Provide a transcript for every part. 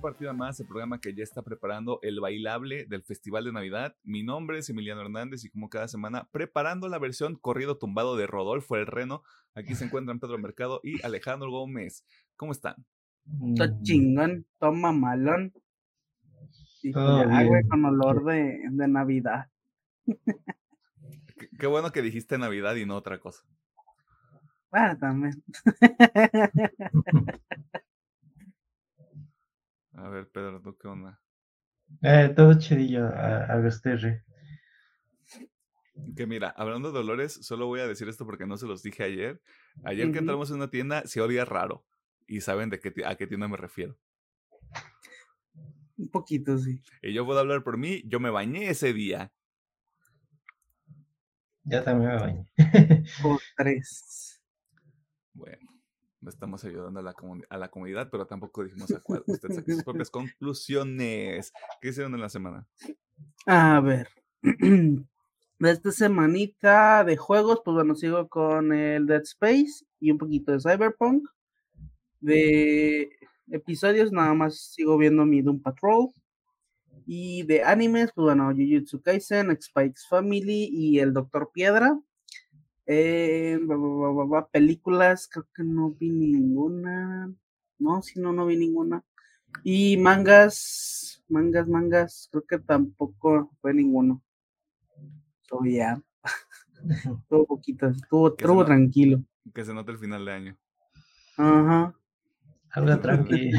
partida más, el programa que ya está preparando el bailable del Festival de Navidad. Mi nombre es Emiliano Hernández y como cada semana, preparando la versión corrido tumbado de Rodolfo el Reno, aquí se encuentran Pedro Mercado y Alejandro Gómez. ¿Cómo están? Está Mm, chingón, toma malón. Y bien. con olor de, de Navidad. Qué, qué bueno que dijiste Navidad y no otra cosa. Bueno, también. A ver, Pedro, ¿tú qué onda? Eh, todo chidillo, a-. Que mira, hablando de olores, solo voy a decir esto porque no se los dije ayer. Ayer que entramos en una tienda, se olía raro. Y saben de qué, a qué tienda me refiero. Un poquito, sí. Y yo puedo hablar por mí, yo me bañé ese día. Ya también me bañé. Por tres. Bueno, no estamos ayudando a la, a la comunidad, pero tampoco dijimos a cuál. Usted saque sus propias conclusiones. ¿Qué hicieron en la semana? A ver. De esta semanita de juegos, pues bueno, sigo con el Dead Space y un poquito de Cyberpunk. De episodios, nada más sigo viendo mi Doom Patrol. Y de animes, pues bueno, Jujutsu Kaisen, Spikes Family y el Doctor Piedra. Eh, películas, creo que no vi ninguna. No, si no, no vi ninguna. Y mangas, mangas, mangas, creo que tampoco fue ninguno. So, ya, estuvo poquito, estuvo, estuvo tranquilo. Que se note el final de año. Ajá. Algo tranqui.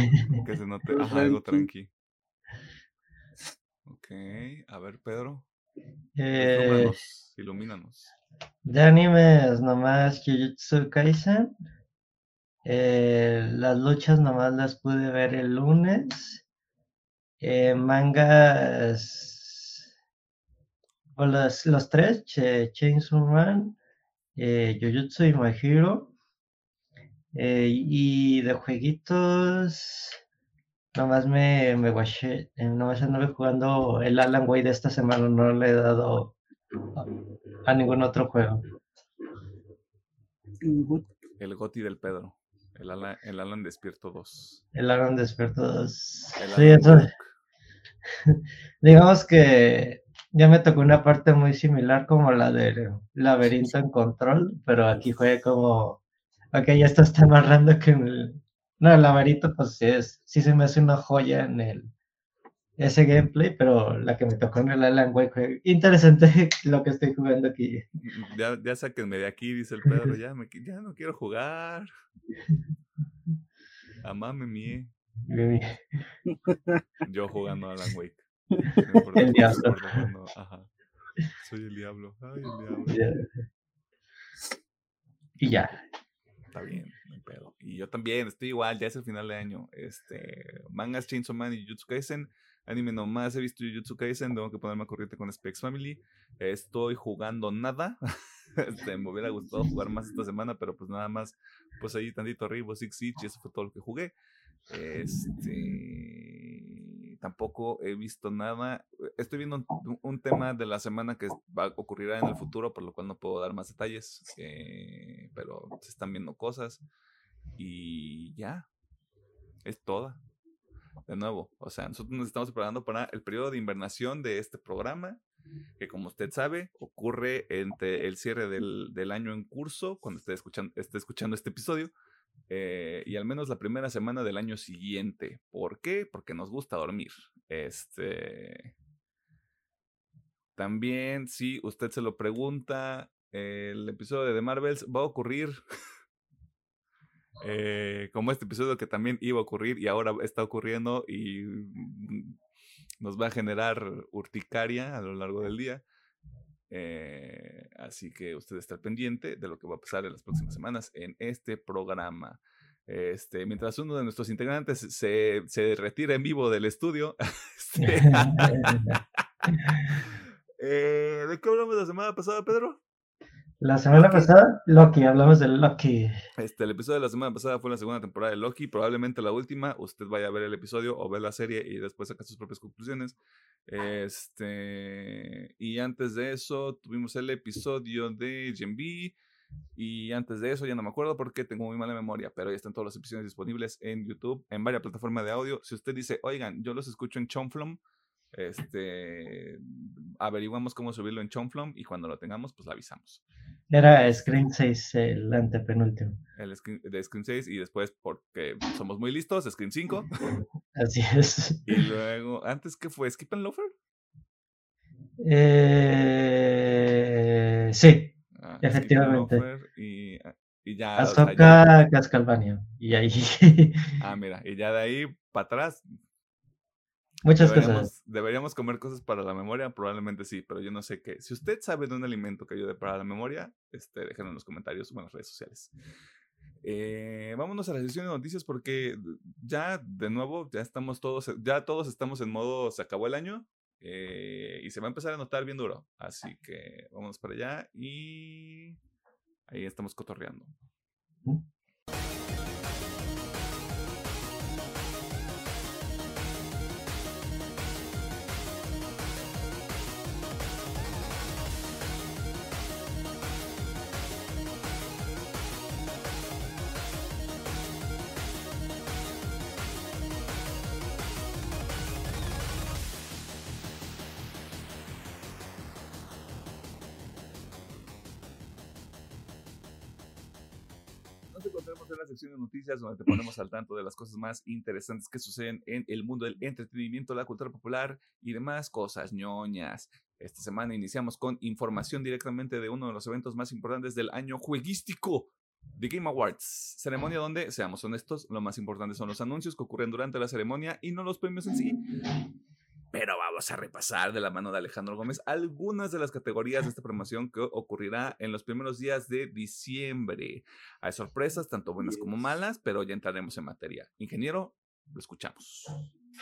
Que se note Algo ajá, algo tranqui. tranqui. Ok, a ver, Pedro. Eh, Ilumínanos. ilumínanos. De animes nomás Jujutsu Kaisen. Eh, las luchas nomás las pude ver el lunes. Eh, mangas. O los, tres, Ch- Chainsaw Man, eh, Jujutsu y My Hero. Y de jueguitos, nomás me, me eh, nomás anduve jugando el Alan Wake de esta semana, no le he dado a, ningún otro juego. El Goti del Pedro. El Alan, el Alan Despierto 2. El Alan Despierto 2. El Sí, eso- digamos que ya me tocó una parte muy similar como la del laberinto en control, pero aquí fue como, ok, esto está más raro que en el... No, el laberinto pues sí, es, sí se me hace una joya en el ese gameplay, pero la que me tocó en el Alan Wake fue interesante lo que estoy jugando aquí. Ya, ya sáquenme de aquí, dice el Pedro. Ya, me, ya no quiero jugar. Amame mie. Yo jugando a Alan Wake. No El diablo. ajá. Soy el diablo. Ay, el diablo. Ya. Y ya. Está bien, no hay pedo. Y yo también, estoy igual, ya es el final de año. Este, mangas Chainsaw Man y Jujutsu Kaisen. Anime nomás he visto Jujutsu Kaisen, tengo que ponerme a corriente con Specs Family. Estoy jugando nada. Este, me hubiera gustado jugar más esta semana, pero pues nada más, pues ahí tantito Rainbow Six Siege y eso fue todo lo que jugué. Este, tampoco he visto nada. Estoy viendo un, tema de la semana que va ocurrirá en el futuro, por lo cual no puedo dar más detalles, eh, pero se están viendo cosas y ya, es toda. De nuevo, o sea, nosotros nos estamos preparando para el periodo de invernación de este programa, que como usted sabe, ocurre entre el cierre del, del año en curso, cuando esté escuchando, escuchando este episodio, eh, y al menos la primera semana del año siguiente. ¿Por qué? Porque nos gusta dormir. Este. También, si usted se lo pregunta, el episodio de The Marvels va a ocurrir. eh, como este episodio que también iba a ocurrir y ahora está ocurriendo y mm, nos va a generar urticaria a lo largo del día. Eh, así que usted está pendiente de lo que va a pasar en las próximas semanas en este programa. Este, mientras uno de nuestros integrantes se, se retira en vivo del estudio. este, eh, ¿De qué hablamos la semana pasada, Pedro? La semana Loki. pasada, Loki, hablamos de Loki. Este, el episodio de la semana pasada fue la segunda temporada de Loki, probablemente la última. Usted vaya a ver el episodio o ver la serie y después saca sus propias conclusiones. Este, y antes de eso, tuvimos el episodio de Gen B. Y antes de eso ya no me acuerdo porque tengo muy mala memoria, pero ya están todas las episodios disponibles en YouTube, en varias plataformas de audio. Si usted dice, oigan, yo los escucho en Chomflom, este, averiguamos cómo subirlo en Chomflom y cuando lo tengamos, pues lo avisamos. Era Screen 6 el antepenúltimo. El screen, de Screen 6 y después, porque somos muy listos, Screen 5. Así es. Y luego, ¿antes qué fue? ¿Skip and Loafer? Eh, sí, Ah, Efectivamente. Y, ah, y ya. o sea, Ahsoka ya- Castlevania. Y ahí Ah, mira, y ya de ahí para atrás muchas cosas. Deberíamos, deberíamos comer cosas para la memoria, probablemente sí, pero yo no sé qué. Si usted sabe de un alimento que ayude para la memoria, este, déjenlo en los comentarios o en las redes sociales. Eh, vámonos a la sesión de noticias porque ya de nuevo ya estamos todos, ya todos estamos en modo se acabó el año eh, y se va a empezar a notar bien duro. Así que vámonos para allá y ahí estamos cotorreando. Nos encontramos en la sección de noticias donde te ponemos al tanto de las cosas más interesantes que suceden en el mundo del entretenimiento, la cultura popular y demás cosas ñoñas. Esta semana iniciamos con información directamente de uno de los eventos más importantes del año jueguístico. The Game Awards, ceremonia donde, seamos honestos, lo más importante son los anuncios que ocurren durante la ceremonia y no los premios en sí. Pero vamos a repasar de la mano de Alejandro Gómez algunas de las categorías de esta promoción que ocurrirá en los primeros días de diciembre. Hay sorpresas, tanto buenas como malas, pero ya entraremos en materia. Ingeniero, lo escuchamos.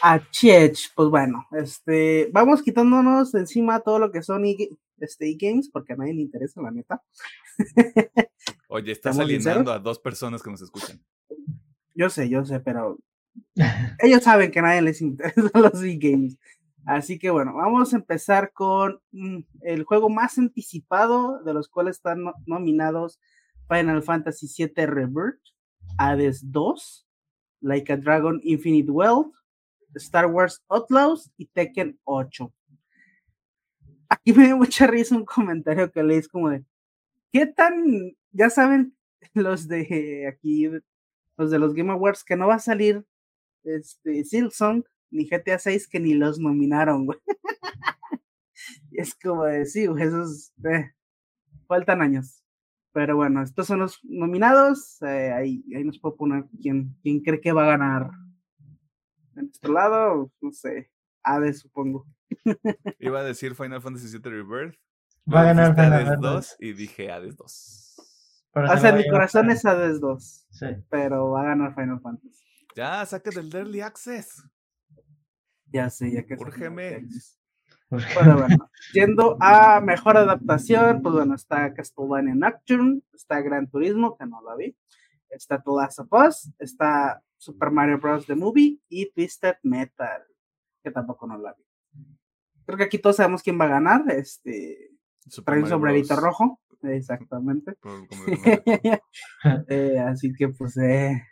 Achech, pues bueno, este, vamos quitándonos de encima todo lo que son e- este, e-games, porque a nadie le interesa, la neta. Oye, estás ¿Estamos alienando a dos personas que nos escuchan. Yo sé, yo sé, pero ellos saben que a nadie les interesan los e-games. Así que bueno, vamos a empezar con mm, el juego más anticipado, de los cuales están no- nominados Final Fantasy VII Rebirth, Hades 2, Like a Dragon Infinite Wealth, Star Wars Outlaws y Tekken 8. Aquí me dio mucha risa un comentario que leí, como de, ¿qué tan, ya saben, los de aquí, los de los Game Awards, que no va a salir este, Silksong ni GTA 6 que ni los nominaron, güey. Es como de, sí, esos, eh, faltan años. Pero bueno, estos son los nominados, eh, ahí, ahí nos puedo poner quién, quién cree que va a ganar. En nuestro lado, no sé, Hades, supongo. Iba a decir Final Fantasy VII Rebirth. Va a ganar Hades Fantasy. 2 y dije Hades 2. Pero O se sea, mi corazón es Hades 2, Sí. pero va a ganar Final Fantasy. Ya, saca del Early Access. Ya sé, ya que Úrgeme. Pero bueno, yendo a mejor adaptación, pues bueno, está Castlevania Nocturne, está Gran Turismo, que no la vi, está The Last of Us, está Super Mario Bros. The Movie y Twisted Metal, que tampoco no la vi. Creo que aquí todos sabemos quién va a ganar, este, Super trae un sombrerito Bros. rojo, exactamente. Eh, así que pues, eh,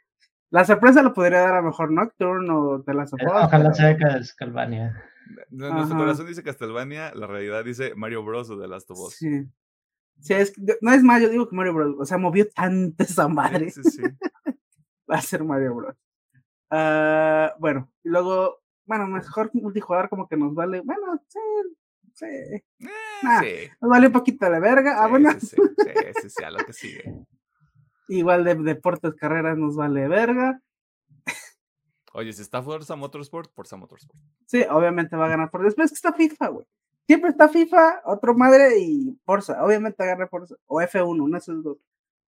la sorpresa lo podría dar a lo mejor Nocturne o The Last of Us. Ojalá sea Castlevania. Nuestro corazón dice Castlevania, la realidad dice Mario Bros. o The Last of Us. Sí. Sí, es, no es más, yo digo que Mario Bros. O sea, movió tanto esa madre. Sí, sí, sí. Va a ser Mario Bros. Ah, bueno, y luego, bueno, mejor multijugador como que nos vale. Bueno, sí, sí. Eh, sí. Nos vale un poquito de verga. Ah, Sí, bueno, sí, sí, sí, sí, sí, a lo que sigue. Igual de deportes, carreras nos vale verga. Oye, si está Forza Motorsport, Forza Motorsport. Sí, obviamente va a ganar por después que está FIFA, güey. Siempre está FIFA, otro madre y Forza. Obviamente gana Forza. O F1, uno de esos dos.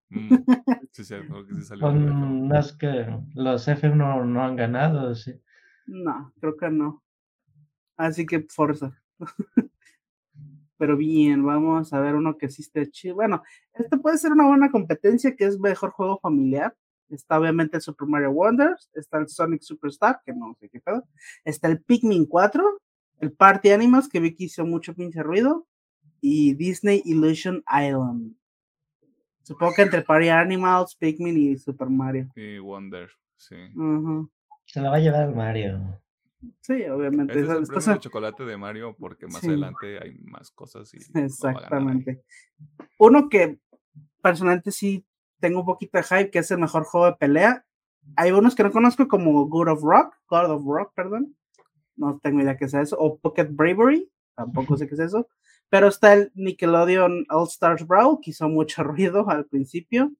Mm, sí, sí, creo que sí salió. Con algo de las que los F1 no han ganado, sí. No, creo que no. Así que Forza. Pero bien, vamos a ver uno que sí esté chido. Bueno, este puede ser una buena competencia que es mejor juego familiar. Está obviamente el Super Mario Wonders, está el Sonic Superstar, que no sé qué pedo. Está el Pikmin 4, el Party Animals, que vi que hizo mucho pinche ruido, y Disney Illusion Island. Supongo que entre Party Animals, Pikmin y Super Mario. Y Wonder, sí. Se la va a llevar Mario. Sí, obviamente. Es el premio de chocolate de Mario porque más Sí. adelante hay más cosas y no. Exactamente. Uno que personalmente sí tengo un poquito de hype, que es el mejor juego de pelea. Hay unos que no conozco como God of Rock, God of Rock, perdón. No tengo idea qué es eso. O Pocket Bravery, tampoco sé qué es eso. Pero está el Nickelodeon All Stars Brawl, que hizo mucho ruido al principio.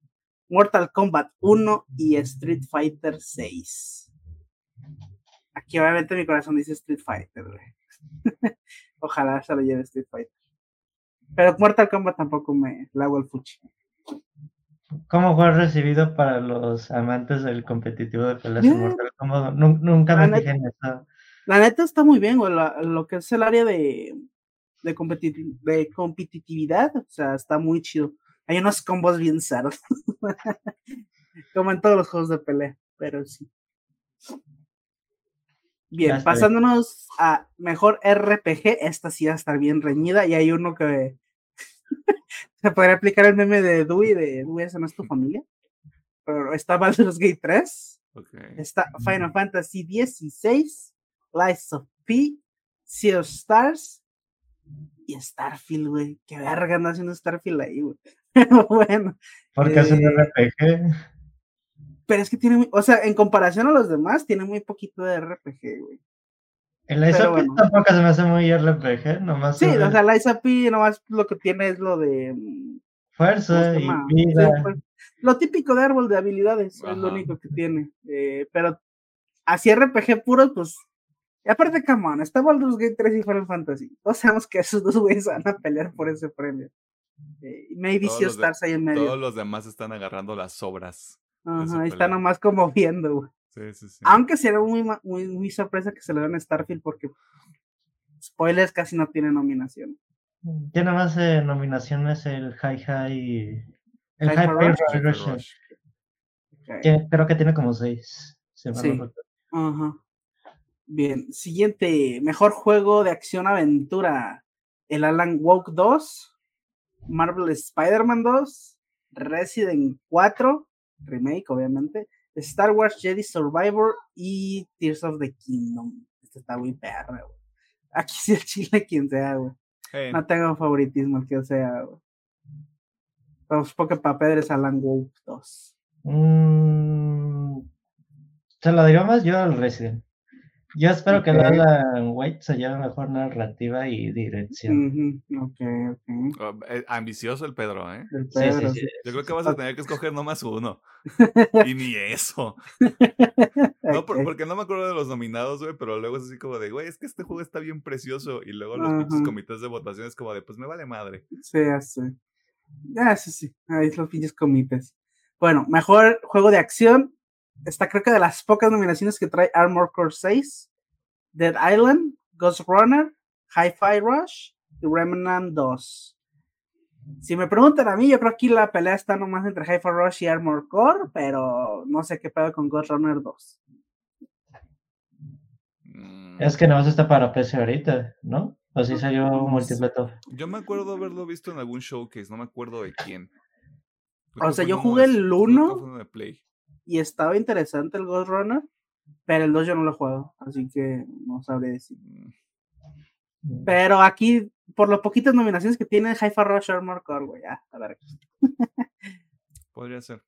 Mortal Kombat 1 y Street Fighter 6. Aquí obviamente mi corazón dice Street Fighter, güey. Ojalá se lo lleve Street Fighter. Pero Mortal Kombat tampoco me la hago el fuchi. ¿Cómo fue recibido para los amantes del competitivo de peleas. Mortal Kombat? Nun- Nunca La me fijé en eso. La neta está muy bien, güey. lo que es el área de, de, de competitividad, o sea, está muy chido. Hay unos combos bien cerdos. Como en todos los juegos de pelea, pero sí. Ya Bien, pasándonos a mejor RPG, esta sí va a estar bien reñida y hay uno que se podría aplicar el meme de Dewey, de Dewey, esa no es tu familia. Pero está Baldur's Gate 3, Ok. está Final Fantasy XVI, Lies of P, Sea of Stars y Starfield, güey. Qué verga anda haciendo Starfield ahí, güey. Bueno, Porque es un Eh, RPG. Pero es que tiene, muy- o sea, en comparación a los demás, tiene muy poquito de RPG, güy. El bueno. tampoco se me hace muy RPG, nomás Sí, o sea, Lies nomás lo que tiene es lo de. mm, ¿cómo fuerza y? Sí, vida. pues, lo típico de árbol de habilidades, es lo único que tiene. eh, pero así RPG puro, pues. Y aparte, come on, está Baldur's Gate 3 y Final Fantasy. Todos sabemos que esos dos güeyes van a pelear por ese premio. Eh, y maybe Todos Sea los de- Stars ahí en medio. Todos los demás están agarrando las sobras. Ajá, ahí está nomás como viendo, güey. Sí, sí, sí. Aunque será muy, muy, muy sorpresa que se le den a Starfield porque spoilers casi no tiene nominación. Tiene más eh, nominaciones el High High. El Rush. Rush. Rush. Ok. que Creo que tiene como seis. no Sí. Ajá. Bien, siguiente, mejor juego de acción aventura. El Alan Wake 2, Marvel Spider-Man 2, Resident 4, remake obviamente, Star Wars Jedi Survivor y Tears of the Kingdom. Este está muy perro, güey. Aquí sí el chile quien sea, güey. No tengo favoritismo el que sea, güey. Pero supongo que para Pedro es Alan Wake 2. Mm, se lo diría más yo al Resident. Yo espero que el Ok. Alan Wake se lleve mejor narrativa y dirección. Ok. oh, eh, ambicioso el Pedro, ¿eh? El Sí, Pedro, sí, sí. Yo creo que vas a tener que escoger nomás uno. Y ni eso. No, por- porque no me acuerdo de los nominados, güey, pero luego es así como de, güey, es que este juego está bien precioso. Y luego los pinches Ajá. comités de votación es como de, pues me vale madre. Sí, sé. Ya, sí, sí. Ahí los pinches comités. Bueno, mejor juego de acción está creo que de las pocas nominaciones que trae Armor Core 6, Dead Island, Ghost Runner, Hi-Fi Rush y Remnant 2. Si me preguntan a mí, yo creo que aquí la pelea está nomás entre Hi-Fi Rush y Armor Core, pero no sé qué pedo con Ghost Runner 2. Mm. Es que no está para PC ahorita, ¿no? O sí salió multiplato. Yo me acuerdo haberlo visto en algún showcase, no me acuerdo de quién. O sea, yo jugué el 1. Y estaba interesante el Ghost Runner, pero el 2 yo no lo he jugado, así que no sabré decir. Mm, Pero aquí, por las poquitas nominaciones que tiene Hi-Fi Rush Armor Core, güey, ya, a ver. Podría ser.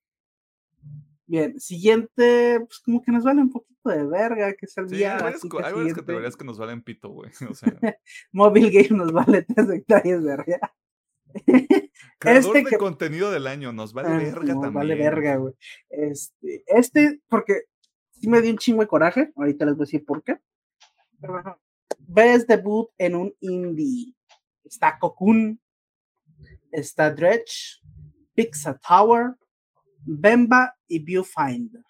Bien, siguiente, pues como que nos vale un poquito de verga, que es el Sí, día. hay varias, hay categorías que nos valen pito, güey. O sea, Mobile Game nos vale 3 hectáreas de verga. creador Este de que- contenido del año, nos vale Ah, verga no, también. Vale verga, güey. Este, este, porque sí me dio un chingo de coraje, ahorita les voy a decir por qué. Pero bueno, ves debut en un indie. Está Cocoon, está Dredge, Pizza Tower, Bemba y Viewfinder.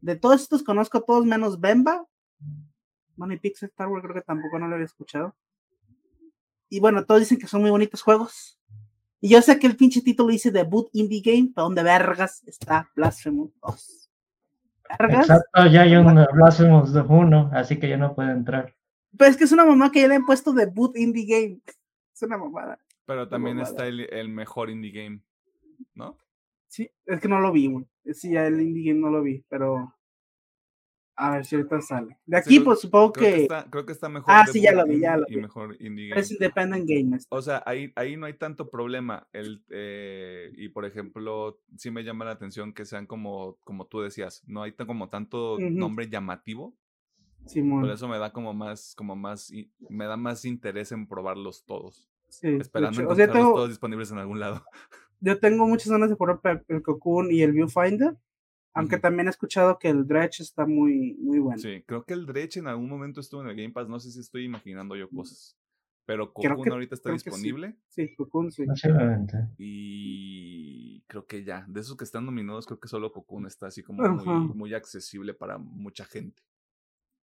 De todos estos conozco todos menos Bemba. Bueno, y Pizza Tower creo que tampoco no lo había escuchado. Y bueno, todos dicen que son muy bonitos juegos. Y yo sé que el pinche título dice debut indie game, pero donde vergas está Blasphemous 2. Vergas. Exacto, ya hay un Blasphemous 1, así que ya no puede entrar. Pero es que es una mamá que ya le han puesto debut indie game. Es una mamada. Pero también mamada. está el, el mejor indie game, ¿no? Sí, es que no lo vi, güey. Sí, ya el indie game no lo vi, pero. A ver si ahorita sale. De aquí, pues supongo creo que. está, creo que está mejor. Ah, sí, ya lo vi, ya lo Y vi. mejor Indie Game. Es Independent Game. este. O sea, ahí, ahí no hay tanto problema. El, eh, y por ejemplo, sí me llama la atención que sean como, como tú decías, no hay tan- como tanto Ujú. nombre llamativo. Simón. Por eso me da como más, como más, me da más interés en probarlos todos. Sí, Esperando o sea, encontrarlos tengo- todos disponibles en algún lado. yo tengo muchas ganas de probar el Cocoon y el Viewfinder. Aunque también he escuchado que el Dredge está muy, muy bueno. Sí, creo que el Dredge en algún momento estuvo en el Game Pass. No sé si estoy imaginando yo cosas. Pero Creo Cocoon que- ahorita está que sí. disponible. Sí, Cocoon, sí. Posiblemente. Y creo que ya, de esos que están nominados, creo que solo Cocoon está así como muy, muy accesible para mucha gente.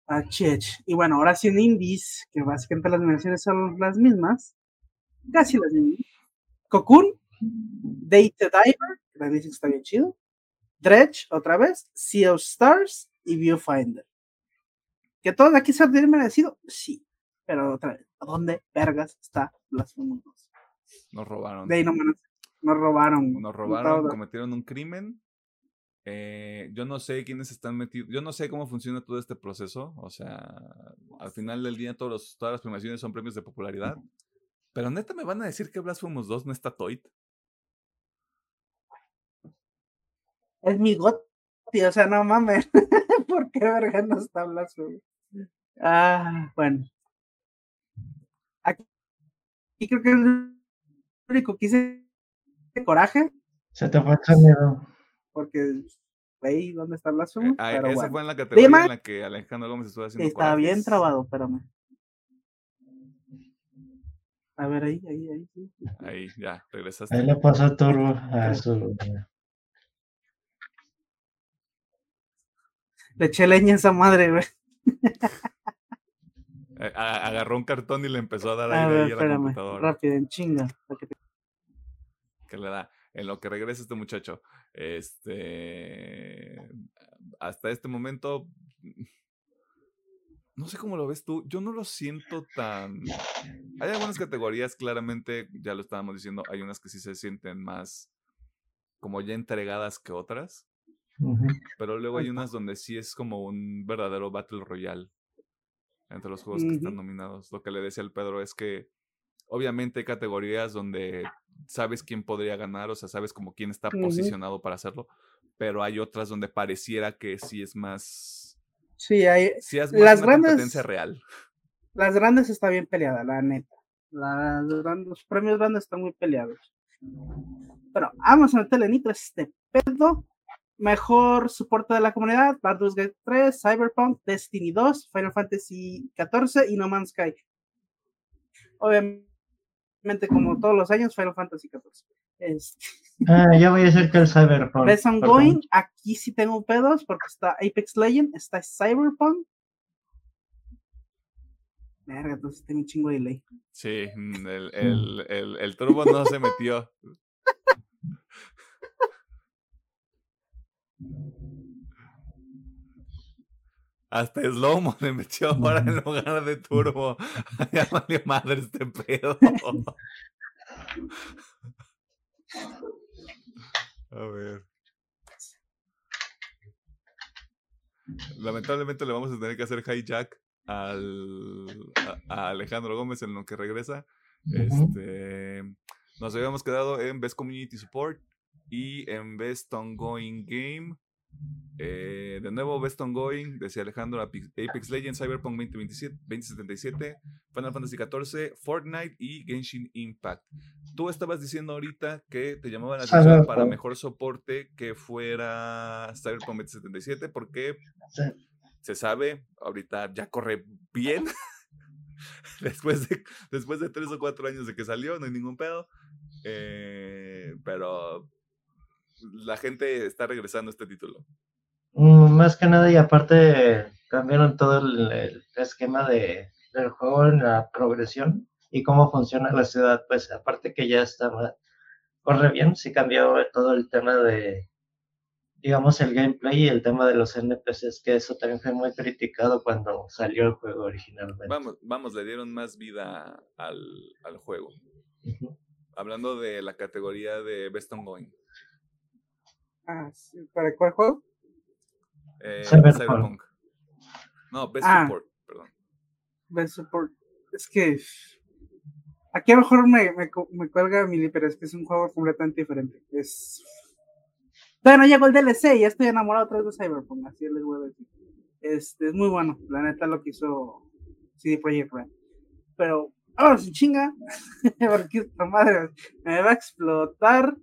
Ah, chech. Y bueno, ahora sí en Indies, que básicamente las nominaciones son las mismas. Casi las mismas. Cocoon, Date the Diver, que me dicen que está bien chido. Dredge, otra vez. Sea of Stars y Viewfinder. ¿Que todos aquí se han merecido? Sí. Pero otra vez, ¿a dónde vergas está Blasphemous 2? Nos robaron. De ahí no menos. Nos robaron. Nos robaron, cometieron un crimen. Eh, yo no sé quiénes están metidos. Yo no sé cómo funciona todo este proceso. O sea, al final del día todos los- todas las premiaciones son premios de popularidad. Pero neta me van a decir que Blasphemous 2 no está Toit. Es mi got, o sea, no mames. ¿Por qué verga no está Blasphemous? Ah, bueno. Aquí, aquí creo que es el único que hice coraje, Se te fue el sonido. porque güey, ¿dónde está Eh, Blasphemous? ah, Pero esa bueno, fue en la categoría Dima- en la que Alejandro Gómez estuvo haciendo está bien corajes. trabado, espérame. A ver, ahí, ahí, ahí. Ahí, ya, regresaste. Ahí le pasó turbo a su. Le eché leña a esa madre, güey. Eh, agarró un cartón y le empezó a dar A aire ver, ahí a la espérame, computadora. rápido, en chinga. que te- que le da en lo que regresa este muchacho. Este hasta este momento no sé cómo lo ves tú, yo no lo siento tan hay algunas categorías claramente, ya lo estábamos diciendo, hay unas que sí se sienten más como ya entregadas que otras, Pero luego hay unas donde sí es como un verdadero Battle Royale entre los juegos que están nominados. Lo que le decía al Pedro es que obviamente hay categorías donde sabes quién podría ganar, o sea, sabes como quién está posicionado para hacerlo, pero hay otras donde pareciera que sí es más, Sí, hay, sí es más Las una grandes- competencia real. las grandes está bien peleada, la neta. Las grandes- los premios grandes están muy peleados. Pero vamos a meterle nitro a este pedo. Mejor soporte de la comunidad: Baldur's Gate 3, Cyberpunk, Destiny 2, Final Fantasy 14 y No Man's Sky. Obviamente, como todos los años, Final Fantasy 14. Este, Ah, ya voy a decir que el Cyberpunk. Best. Ongoing, aquí sí tengo pedos porque está Apex Legend, está Cyberpunk. Verga, entonces tengo un chingo de delay. Sí, mm, el, el, el, el turbo no se metió. Hasta Slomo le metió ahora en lugar de turbo. Ya valió madre este pedo. A ver. Lamentablemente le vamos a tener que hacer hijack al, a, a Alejandro Gómez en lo que regresa. Este, nos habíamos quedado en Best Community Support y en Best Ongoing Game. Eh, de nuevo, Best Ongoing, decía Alejandro, Apex Legends, Cyberpunk 2027, 2077, Final Fantasy XIV, Fortnite y Genshin Impact. Tú estabas diciendo ahorita que te llamaba la atención para mejor soporte que fuera Cyberpunk 2077 porque Sí. se sabe, ahorita ya corre bien. después, de, después de tres o cuatro años de que salió, no hay ningún pedo. Eh, pero la gente está regresando a este título. Mm, Más que nada, y aparte cambiaron todo el, el esquema de, del juego en la progresión y cómo funciona la ciudad. Pues aparte que ya está, corre bien, sí cambió todo el tema de, digamos, el gameplay y el tema de los NPCs, que eso también fue muy criticado cuando salió el juego originalmente. Vamos, vamos, le dieron más vida al, al juego. Hablando de la categoría de Best Ongoing. Ah, sí, ¿Para cuál juego? Eh, Cyberpunk. Cyberpunk. No, Best Ah. Support, perdón. Best Support. Es que. Aquí a lo mejor me, me, me cuelga Mili, pero es que es un juego completamente diferente. Es. Bueno, llegó el DLC y ya estoy enamorado otra vez de Cyberpunk, así les voy a decir. Este, es muy bueno, la neta lo que hizo CD Projekt Red. Pero, ahora sin chinga, porque esta madre me va a explotar.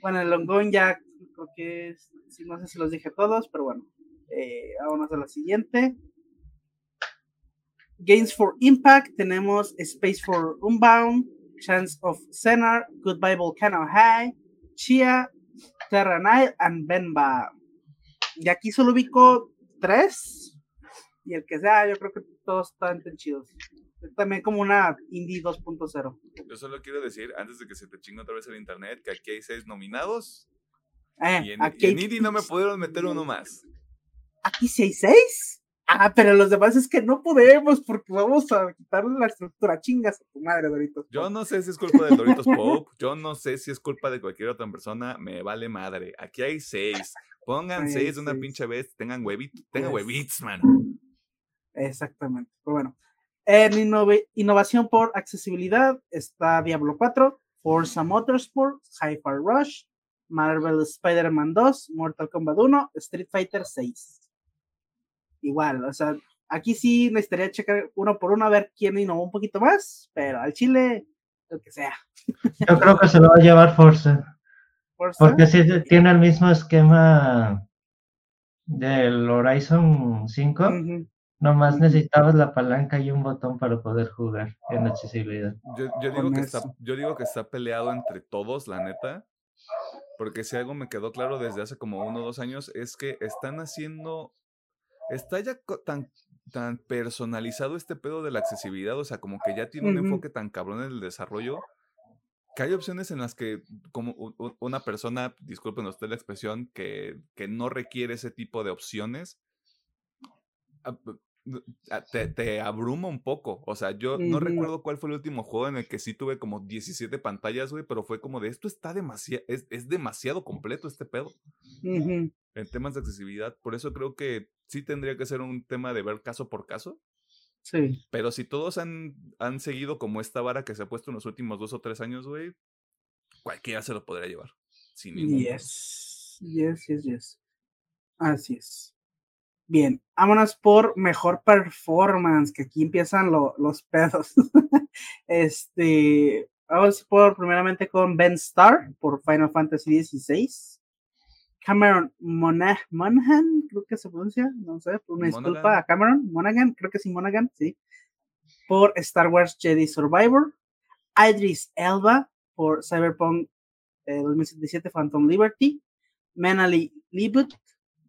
Bueno, el Longon ya creo que es, no sé si los dije todos, pero bueno, eh, vámonos a la siguiente. Gains for Impact, tenemos Space for Unbound, Chance of Senar, Goodbye Volcano High, Chia, Terra Night, and Benba. Y aquí solo ubico tres, y el que sea, yo creo que todos están tan chidos. También como una Indie 2.0. Yo solo quiero decir, antes de que se te chingue otra vez el internet, que aquí hay seis nominados. Eh, Y en, aquí, y en hay- Indie no me pudieron meter uno más. aquí sí hay seis. Ah, pero los demás es que no podemos porque vamos a quitarle la estructura. Chingas a tu madre, Doritos. Yo no sé si es culpa de Doritos Pope, yo no sé si es culpa de cualquier otra persona, me vale madre. Aquí hay seis. Pongan Hay seis de una pinche vez, tengan huevitos, tengan huevitos, man. Exactamente. Pero bueno. En innove- innovación por accesibilidad está Diablo 4, Forza Motorsport, Hi-Fi Rush, Marvel Spider-Man 2, Mortal Kombat 1, Street Fighter 6. Igual, o sea, aquí sí necesitaría checar uno por uno a ver quién innovó un poquito más, pero al chile, lo que sea. Yo creo que se lo va a llevar Forza. Forza, Porque sí tiene el mismo esquema del Horizon 5. ujú, Nomás Ujú. necesitabas la palanca y un botón para poder jugar en accesibilidad. Yo, yo digo que está, yo digo que está peleado entre todos, la neta. Porque si algo me quedó claro desde hace como uno o dos años es que están haciendo. Está ya tan, tan personalizado este pedo de la accesibilidad. O sea, como que ya tiene un Ujú. enfoque tan cabrón en el desarrollo. Que hay opciones en las que, como una persona, disculpen usted la expresión, que, que no requiere ese tipo de opciones, ah, te, te abruma un poco. O sea, yo no recuerdo cuál fue el último juego en el que sí tuve como 17 pantallas, güey, pero fue como de esto está demasiado, es, es demasiado completo este pedo en temas de accesibilidad. Por eso creo que sí tendría que ser un tema de ver caso por caso. Sí. Pero si todos han, han seguido como esta vara que se ha puesto en los últimos dos o tres años, güey, cualquiera se lo podría llevar. Sin ningún. Yes, yes, yes, yes. Así es. Bien, vámonos por mejor performance, que aquí empiezan lo- los pedos. este, vamos por primeramente con Ben Starr por Final Fantasy XVI. Cameron Mona- Monaghan, creo que se pronuncia, no sé, una disculpa a Cameron Monaghan, creo que sí, Monaghan, sí. Por Star Wars Jedi Survivor. Idris Elba por Cyberpunk eh, 2077 Phantom Liberty, Menali Libut,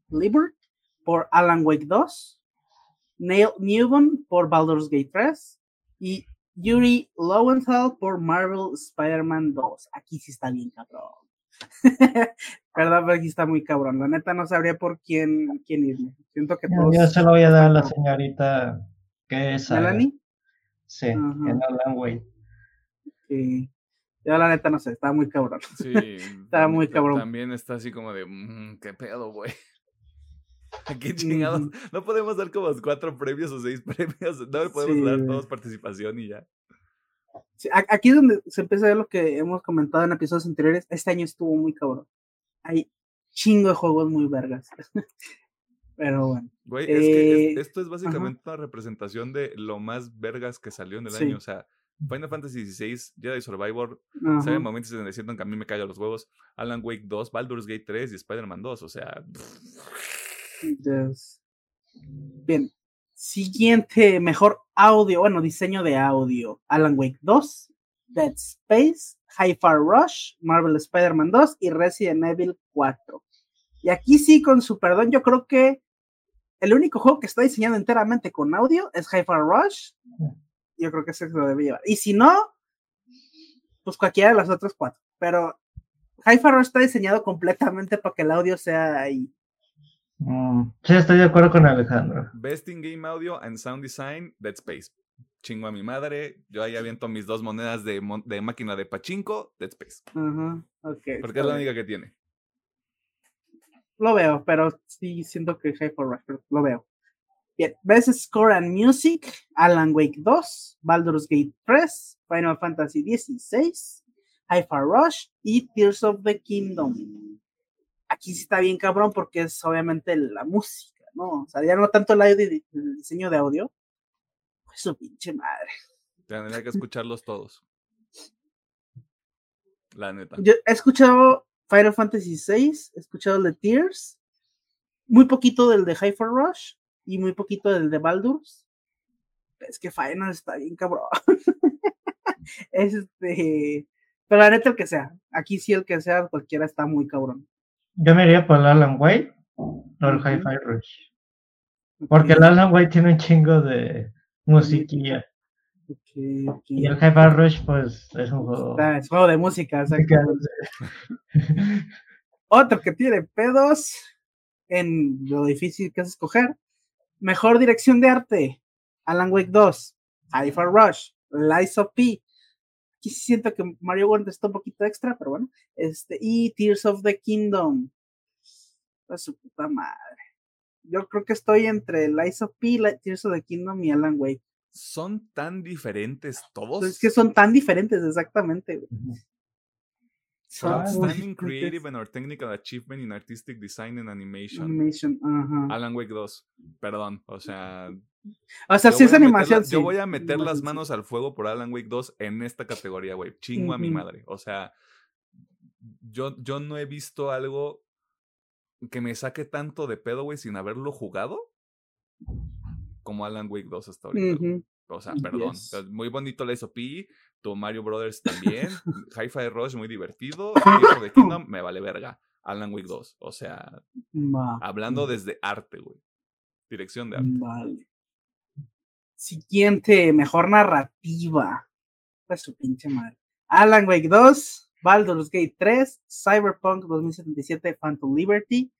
Libert por Alan Wake 2, Neil Newman por Baldur's Gate 3 y Yuri Lowenthal por Marvel Spider-Man 2. Aquí sí está bien cabrón. Perdón, pero aquí está muy cabrón. La neta no sabría por quién, quién irme. Siento que todos. Yo se lo voy a dar a la señorita que es. ¿Melanie? Sí, en Alan Wake. Sí. Yo la neta no sé, está muy cabrón. Sí, Está muy cabrón. También está así como de, "Mm, ¿qué pedo, güey? ¿Qué chingados? Ujú. No podemos dar como cuatro premios o seis premios. No le podemos dar Sí. todos participación y ya. Sí, aquí es donde se empieza a ver lo que hemos comentado en episodios anteriores. Este año estuvo muy cabrón. Hay chingo de juegos muy vergas. Pero bueno. Güey, es que es- Eh, esto es básicamente una representación de lo más vergas que salió en el Sí. año. O sea, Final Fantasy XVI, Jedi Survivor, ajá, Saben momentos en el que a mí me caen los huevos. Alan Wake 2, Baldur's Gate 3 y Spider-Man 2. O sea, Bien. Siguiente, mejor audio, bueno, diseño de audio. Alan Wake 2, Dead Space, Hi-Fi Rush, Marvel Spider-Man 2 y Resident Evil 4. Y aquí sí, con su perdón, yo creo que el único juego que está diseñado enteramente con audio es Hi-Fi Rush. Yo creo que ese se lo debe llevar. Y si no, pues cualquiera de las otras cuatro. Pero Hi-Fi Rush está diseñado completamente para que el audio sea ahí. Mm, sí, estoy de acuerdo con Alejandro. Best in Game Audio and Sound Design, Dead Space. Chingo a mi madre. Yo ahí aviento mis dos monedas de, mon- de máquina de pachinko, Dead Space. Ajá, ok. Porque es la única que tiene. lo veo, pero sí siento que High for Rush, lo veo. Bien, Best Score and Music, Alan Wake 2, Baldur's Gate 3, Final Fantasy XVI, High for Rush y Tears of the Kingdom. Aquí sí está bien cabrón porque es obviamente la música, ¿no? O sea, ya no tanto el, audio, el diseño de audio, pues su pinche madre. Tendría que escucharlos todos. La neta. Yo he escuchado Final Fantasy VI, he escuchado el de Tears, muy poquito del de Hyper Rush y muy poquito del de Baldur's. Es que Final está bien cabrón. este, pero la neta el que sea, aquí sí el que sea, cualquiera está muy cabrón. Yo me iría por el Alan White o el Hi-Fi Rush. Porque el Alan White tiene un chingo de musiquilla. Y el Hyper Rush, pues, es un juego. es juego de música, Otro que tiene pedos en lo difícil que es escoger. Mejor dirección de arte. Alan Wake 2. Hyper Rush. Lies of P. Aquí siento que Mario World está un poquito extra, pero bueno. Este, y Tears of the Kingdom. A su puta madre. Yo creo que estoy entre Lies of P, Tears of the Kingdom y Alan Wake son tan diferentes todos. Es que son tan diferentes, exactamente. Son Outstanding Creative and or Technical Achievement in Artistic Design and Animation. Animation Alan Wake 2. Perdón, o sea. O sea, si es animación, Yo voy a meter las manos al fuego por Alan Wake 2 en esta categoría, güey. Chingo a mi madre. O sea, yo, yo no he visto algo que me saque tanto de pedo, güey, sin haberlo jugado como Alan Wake 2 hasta ahorita. O sea, perdón. muy bonito la SOP, tu Mario Brothers también. Hi-Fi Rush muy divertido. Hijo de Kingdom me vale verga. Alan Wake 2. O sea, hablando desde arte, güey. Dirección de arte. Vale. Siguiente, mejor narrativa. Pues su pinche madre. Alan Wake 2, Baldur's Gate 3, Cyberpunk 2077, Phantom Liberty,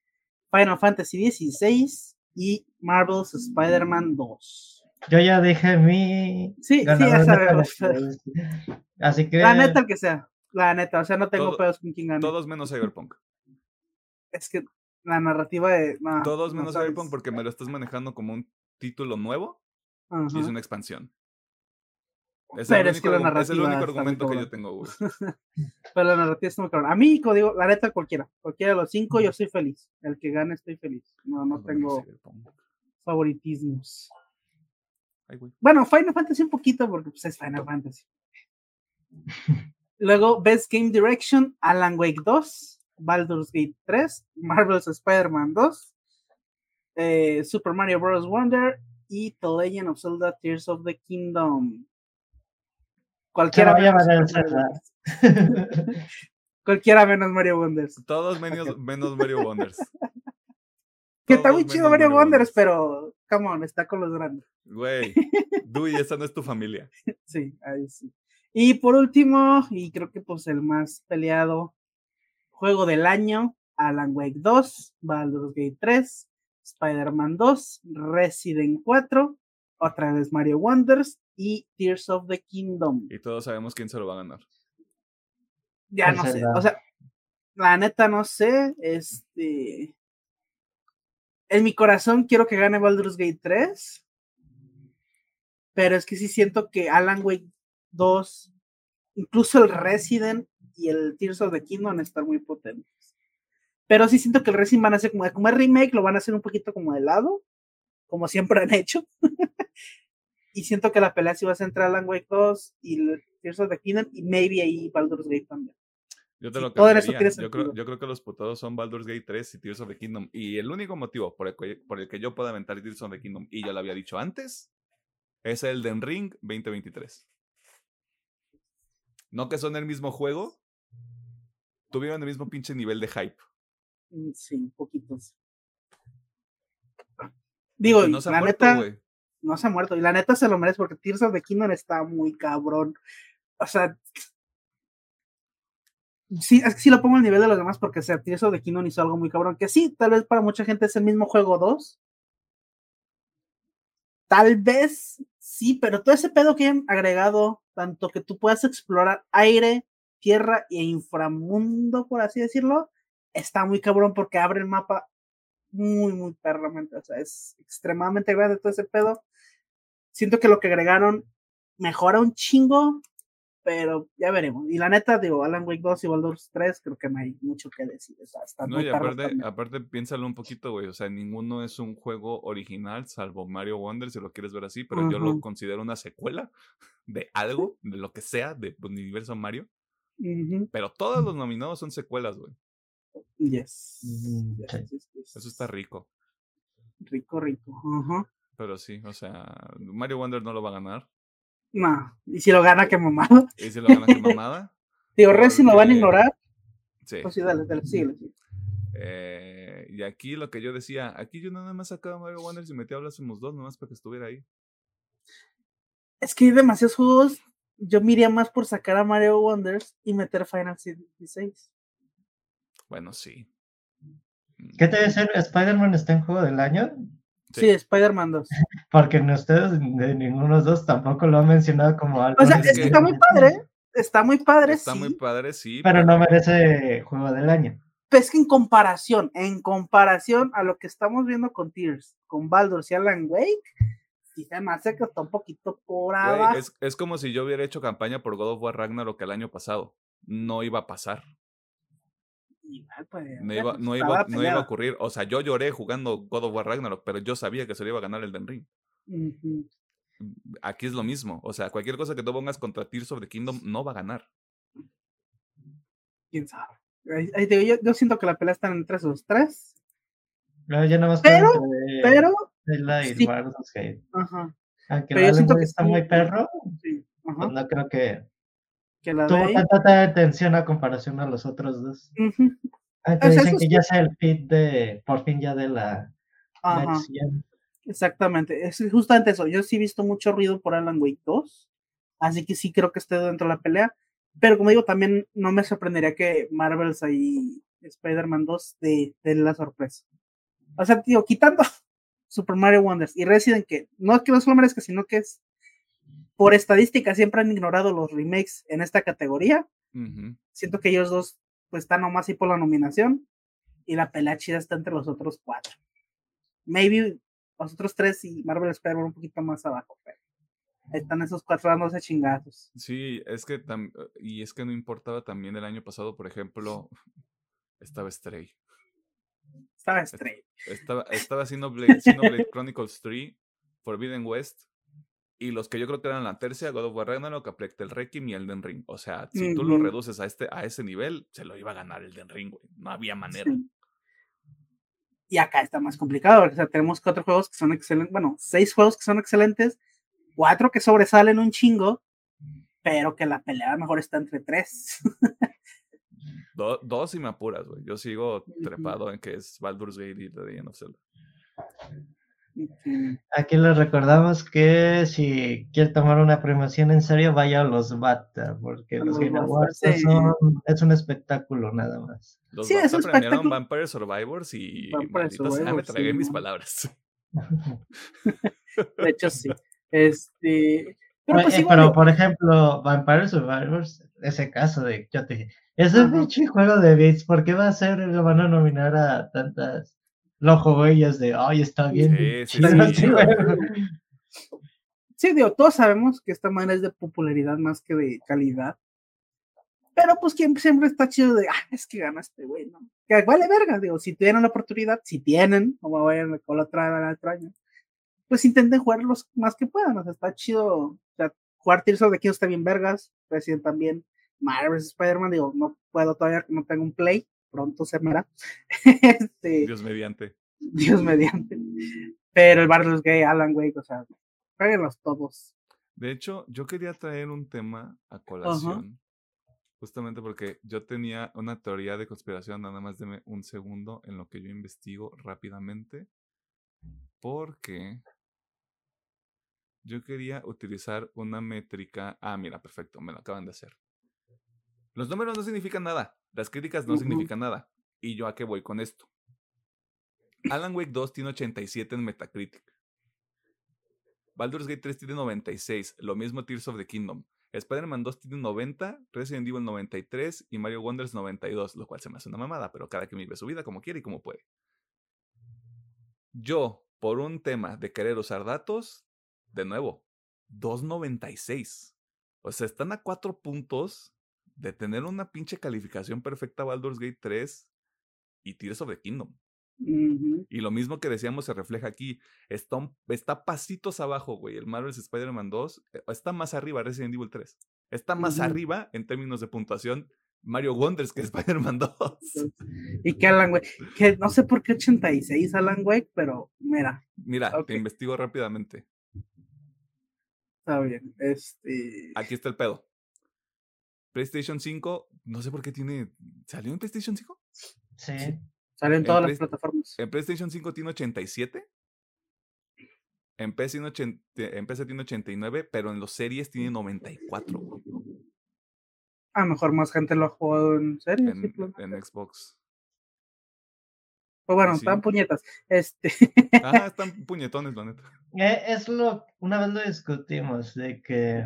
Final Fantasy XVI, y Marvel's Spider-Man 2. Yo ya dije mi. Sí, sí, ya sabemos. Así que. La neta que sea. La neta, o sea, no tengo pedos con quien gane. Todos menos Cyberpunk. Es que la narrativa de. todos menos Cyberpunk porque me lo estás manejando como un título nuevo y es una expansión. Es Pero el, es, que la narrativa es el único argumento que yo tengo, güey. Pero la narrativa está muy cabrón. A mí, digo, la neta, cualquiera. Cualquiera de los cinco, yo soy feliz. El que gane, estoy feliz. No, no tengo favoritismos. Bueno, Final Fantasy un poquito, porque pues, es Final Fantasy. Luego, Best Game Direction, Alan Wake 2, Baldur's Gate 3, Marvel's Spider-Man 2, eh, Super Mario Bros. Wonder y The Legend of Zelda Tears of the Kingdom. Cualquiera menos, Cualquiera menos Mario Wonders. Todos menos, menos Mario Wonders. que está muy chido Mario, Wonders, pero, come on, está con los grandes. Güey, Dui, esa no es tu familia. sí, ahí sí. Y por último, y creo que pues el más peleado juego del año, Alan Wake 2, Baldur's Gate 3, Spider-Man 2, Resident 4, otra vez Mario Wonders y Tears of the Kingdom. Y todos sabemos quién se lo va a ganar. Ya no sé, o sea, la neta no sé, este... En mi corazón quiero que gane Baldur's Gate 3, pero es que sí siento que Alan Wake 2, incluso el Resident y el Tears of the Kingdom están muy potentes. Pero sí siento que el Resident van a hacer como, como el remake, lo van a hacer un poquito como de lado, como siempre han hecho. y siento que la pelea sí va a ser entre Alan Wake 2 y Tears of the Kingdom y maybe ahí Baldur's Gate también. Yo te lo yo, creo, yo creo que los putados son Baldur's Gate 3 y Tears of the Kingdom. Y el único motivo por el, que, por el que yo pueda aventar Tears of the Kingdom, y yo lo había dicho antes, es el Den Ring 2023. No que son el mismo juego, tuvieron el mismo pinche nivel de hype. Mm, sí, poquitos. Digo, no la neta, no se ha muerto. Y la neta se lo merece porque Tears of the Kingdom está muy cabrón. O sea, sí, es que sí lo pongo al nivel de los demás porque Tears of the Kingdom hizo algo muy cabrón. Que sí, tal vez para mucha gente es el mismo juego 2. Tal vez sí, pero todo ese pedo que han agregado, tanto que tú puedas explorar aire, tierra e inframundo, por así decirlo, está muy cabrón porque abre el mapa muy, muy perramente, o sea, es extremadamente grande todo ese pedo. Siento que lo que agregaron mejora un chingo, pero ya veremos. Y la neta, digo, Alan Wake 2 y Baldur's 3, creo que no hay mucho que decir. O sea, está no, y aparte, aparte, piénsalo un poquito, güey. O sea, ninguno es un juego original, salvo Mario Wonder, si lo quieres ver así, pero yo lo considero una secuela de algo, de lo que sea, de universo Mario. Pero todos los nominados son secuelas, güey. Yes. Eso está rico. Rico, rico. Pero sí, o sea, Mario Wonder no lo va a ganar. No, y si lo gana, qué mamada. ¿Y si lo gana, qué mamada? Digo, si lo van a ignorar. Sí. Pues sí, dale, dale, síguele, Eh, y aquí lo que yo decía, aquí yo nada más sacaba Mario Wonder y metí a Blasphemous 2 nomás para que estuviera ahí. Es que hay demasiados juegos. Yo miraría más por sacar a Mario Wonders y meter Final Fantasy XVI. Bueno, sí. ¿Qué te dice? ¿Spider-Man está en juego del año? Sí, Spider-Man 2. Porque en ustedes, de ninguno de los dos, tampoco lo han mencionado como algo. O sea, es que está muy padre. Está muy padre, está muy padre, sí. Pero, no merece juego del año. Pues que en comparación, en comparación a lo que estamos viendo con Tears, con Baldur y Alan Wake, sí se me hace que está un poquito por abajo. Es, es, como si yo hubiera hecho campaña por God of War Ragnarok el año pasado. No iba a pasar. Pues, no, iba, no, iba, no iba, a ocurrir. O sea, yo lloré jugando God of War Ragnarok, pero yo sabía que se le iba a ganar el Den Ring. Aquí es lo mismo. O sea, cualquier cosa que tú pongas contra Tears of the Kingdom no va a ganar. Quién sabe. Yo, yo, siento que la pelea está entre esos tres. No, ya más pero, pero, sí. Ajá. Aunque pero yo siento que está muy perro, sí. Pues no creo que que la Tuvo tanta atención a comparación a los otros dos. dicen que ya sea el pit de, por fin ya de la Exactamente, es justamente eso. Yo sí he visto mucho ruido por Alan Wake 2, así que sí creo que esté dentro de la pelea. Pero como digo, también no me sorprendería que Marvels y Spider-Man 2 de, de la sorpresa. O sea, tío, quitando Super Mario Wonders y Resident, que no es que no solo merezca, sino que es por estadística siempre han ignorado los remakes en esta categoría. Siento que ellos dos pues están nomás ahí por la nominación y la pelea chida está entre los otros cuatro. Maybe los otros tres y Marvel spider un poquito más abajo, pero están esos cuatro dándose chingazos. Sí, es que y es que no importaba también el año pasado, por ejemplo, estaba Stray. Estaba Stray. Estaba, estaba haciendo Blade, Blade Chronicles 3, Forbidden West, y los que yo creo que eran la tercia, God of War Ragnarok, Aplec el Requiem y Elden Ring. O sea, si tú lo reduces a, este, a ese nivel, se lo iba a ganar Elden Ring, güey. No había manera. Y acá está más complicado, o sea, tenemos cuatro juegos que son excelentes, bueno, seis juegos que son excelentes, cuatro que sobresalen un chingo, pero que la pelea mejor está entre tres. dos y me apuras, güey. Yo sigo trepado en que es Baldur's Gate y The Legend of Zelda. Aquí les recordamos que si quiere tomar una premiación en serio, vaya a los BATA, porque los, Game Awards son, es un espectáculo nada más. Los sí, BATA premiaron Vampire Survivors y Vampire me tragué mis palabras. de hecho, sí. Este, pero, pues, por ejemplo, Vampire Survivors, ese caso de, yo te dije, es un juego de bits, ¿por qué va a ser, lo van a nominar a tantas lo juego ellas de, ay, está bien. Sí, sí, digo, todos sabemos que esta manera es de popularidad más que de calidad. Pero pues siempre está chido de, ah, es que gana este güey, ¿no? Que vale verga, digo, si tienen la oportunidad, si tienen, como vayan con la otra, otra año, pues intenten jugar los más que puedan, o sea, está chido, o sea, jugar Tears of the está bien vergas, Resident también, Marvel Spider-Man, digo, no puedo todavía, no tengo un play, pronto se este, Dios mediante. Dios mediante. Pero el Baldur's Gay, Alan Wake, o sea, los todos. De hecho, yo quería traer un tema a colación. Justamente porque yo tenía una teoría de conspiración, nada más de un segundo en lo que yo investigo rápidamente. Porque yo quería utilizar una métrica. Ah, mira, perfecto, me lo acaban de hacer. Los números no significan nada. Las críticas no significan nada. ¿Y yo a qué voy con esto? Alan Wake 2 tiene 87 en Metacritic. Baldur's Gate 3 tiene 96, lo mismo Tears of the Kingdom. Spider-Man 2 tiene 90, Resident Evil 93 y Mario Wonders 92, lo cual se me hace una mamada, pero cada quien vive su vida como quiere y como puede. Yo, por un tema de querer usar datos, de nuevo, 2.96. O sea, están a cuatro puntos de tener una pinche calificación perfecta Baldur's Gate 3 y Tears of the Kingdom. Y lo mismo que decíamos se refleja aquí. Está, está pasitos abajo, güey. El Marvel's Spider-Man 2 eh, está más arriba Resident Evil 3. Está más arriba en términos de puntuación Mario Wonders que Spider-Man 2. Y que Alan Wake, que no sé por qué 86 Alan Wake, pero mira. Mira, te investigo rápidamente. Está bien. Este. Aquí está el pedo. PlayStation 5, no sé por qué tiene. ¿Salió en PlayStation 5? Sí. Sale en todas las plataformas. En PlayStation 5 tiene 87. En PC, tiene en PC tiene 89, pero en los series tiene 94. A lo mejor más gente lo ha jugado en series. En, Xbox. Pues bueno, están puñetas. Este. Ah, están puñetones, la neta. Eh, es lo, una vez lo discutimos, de que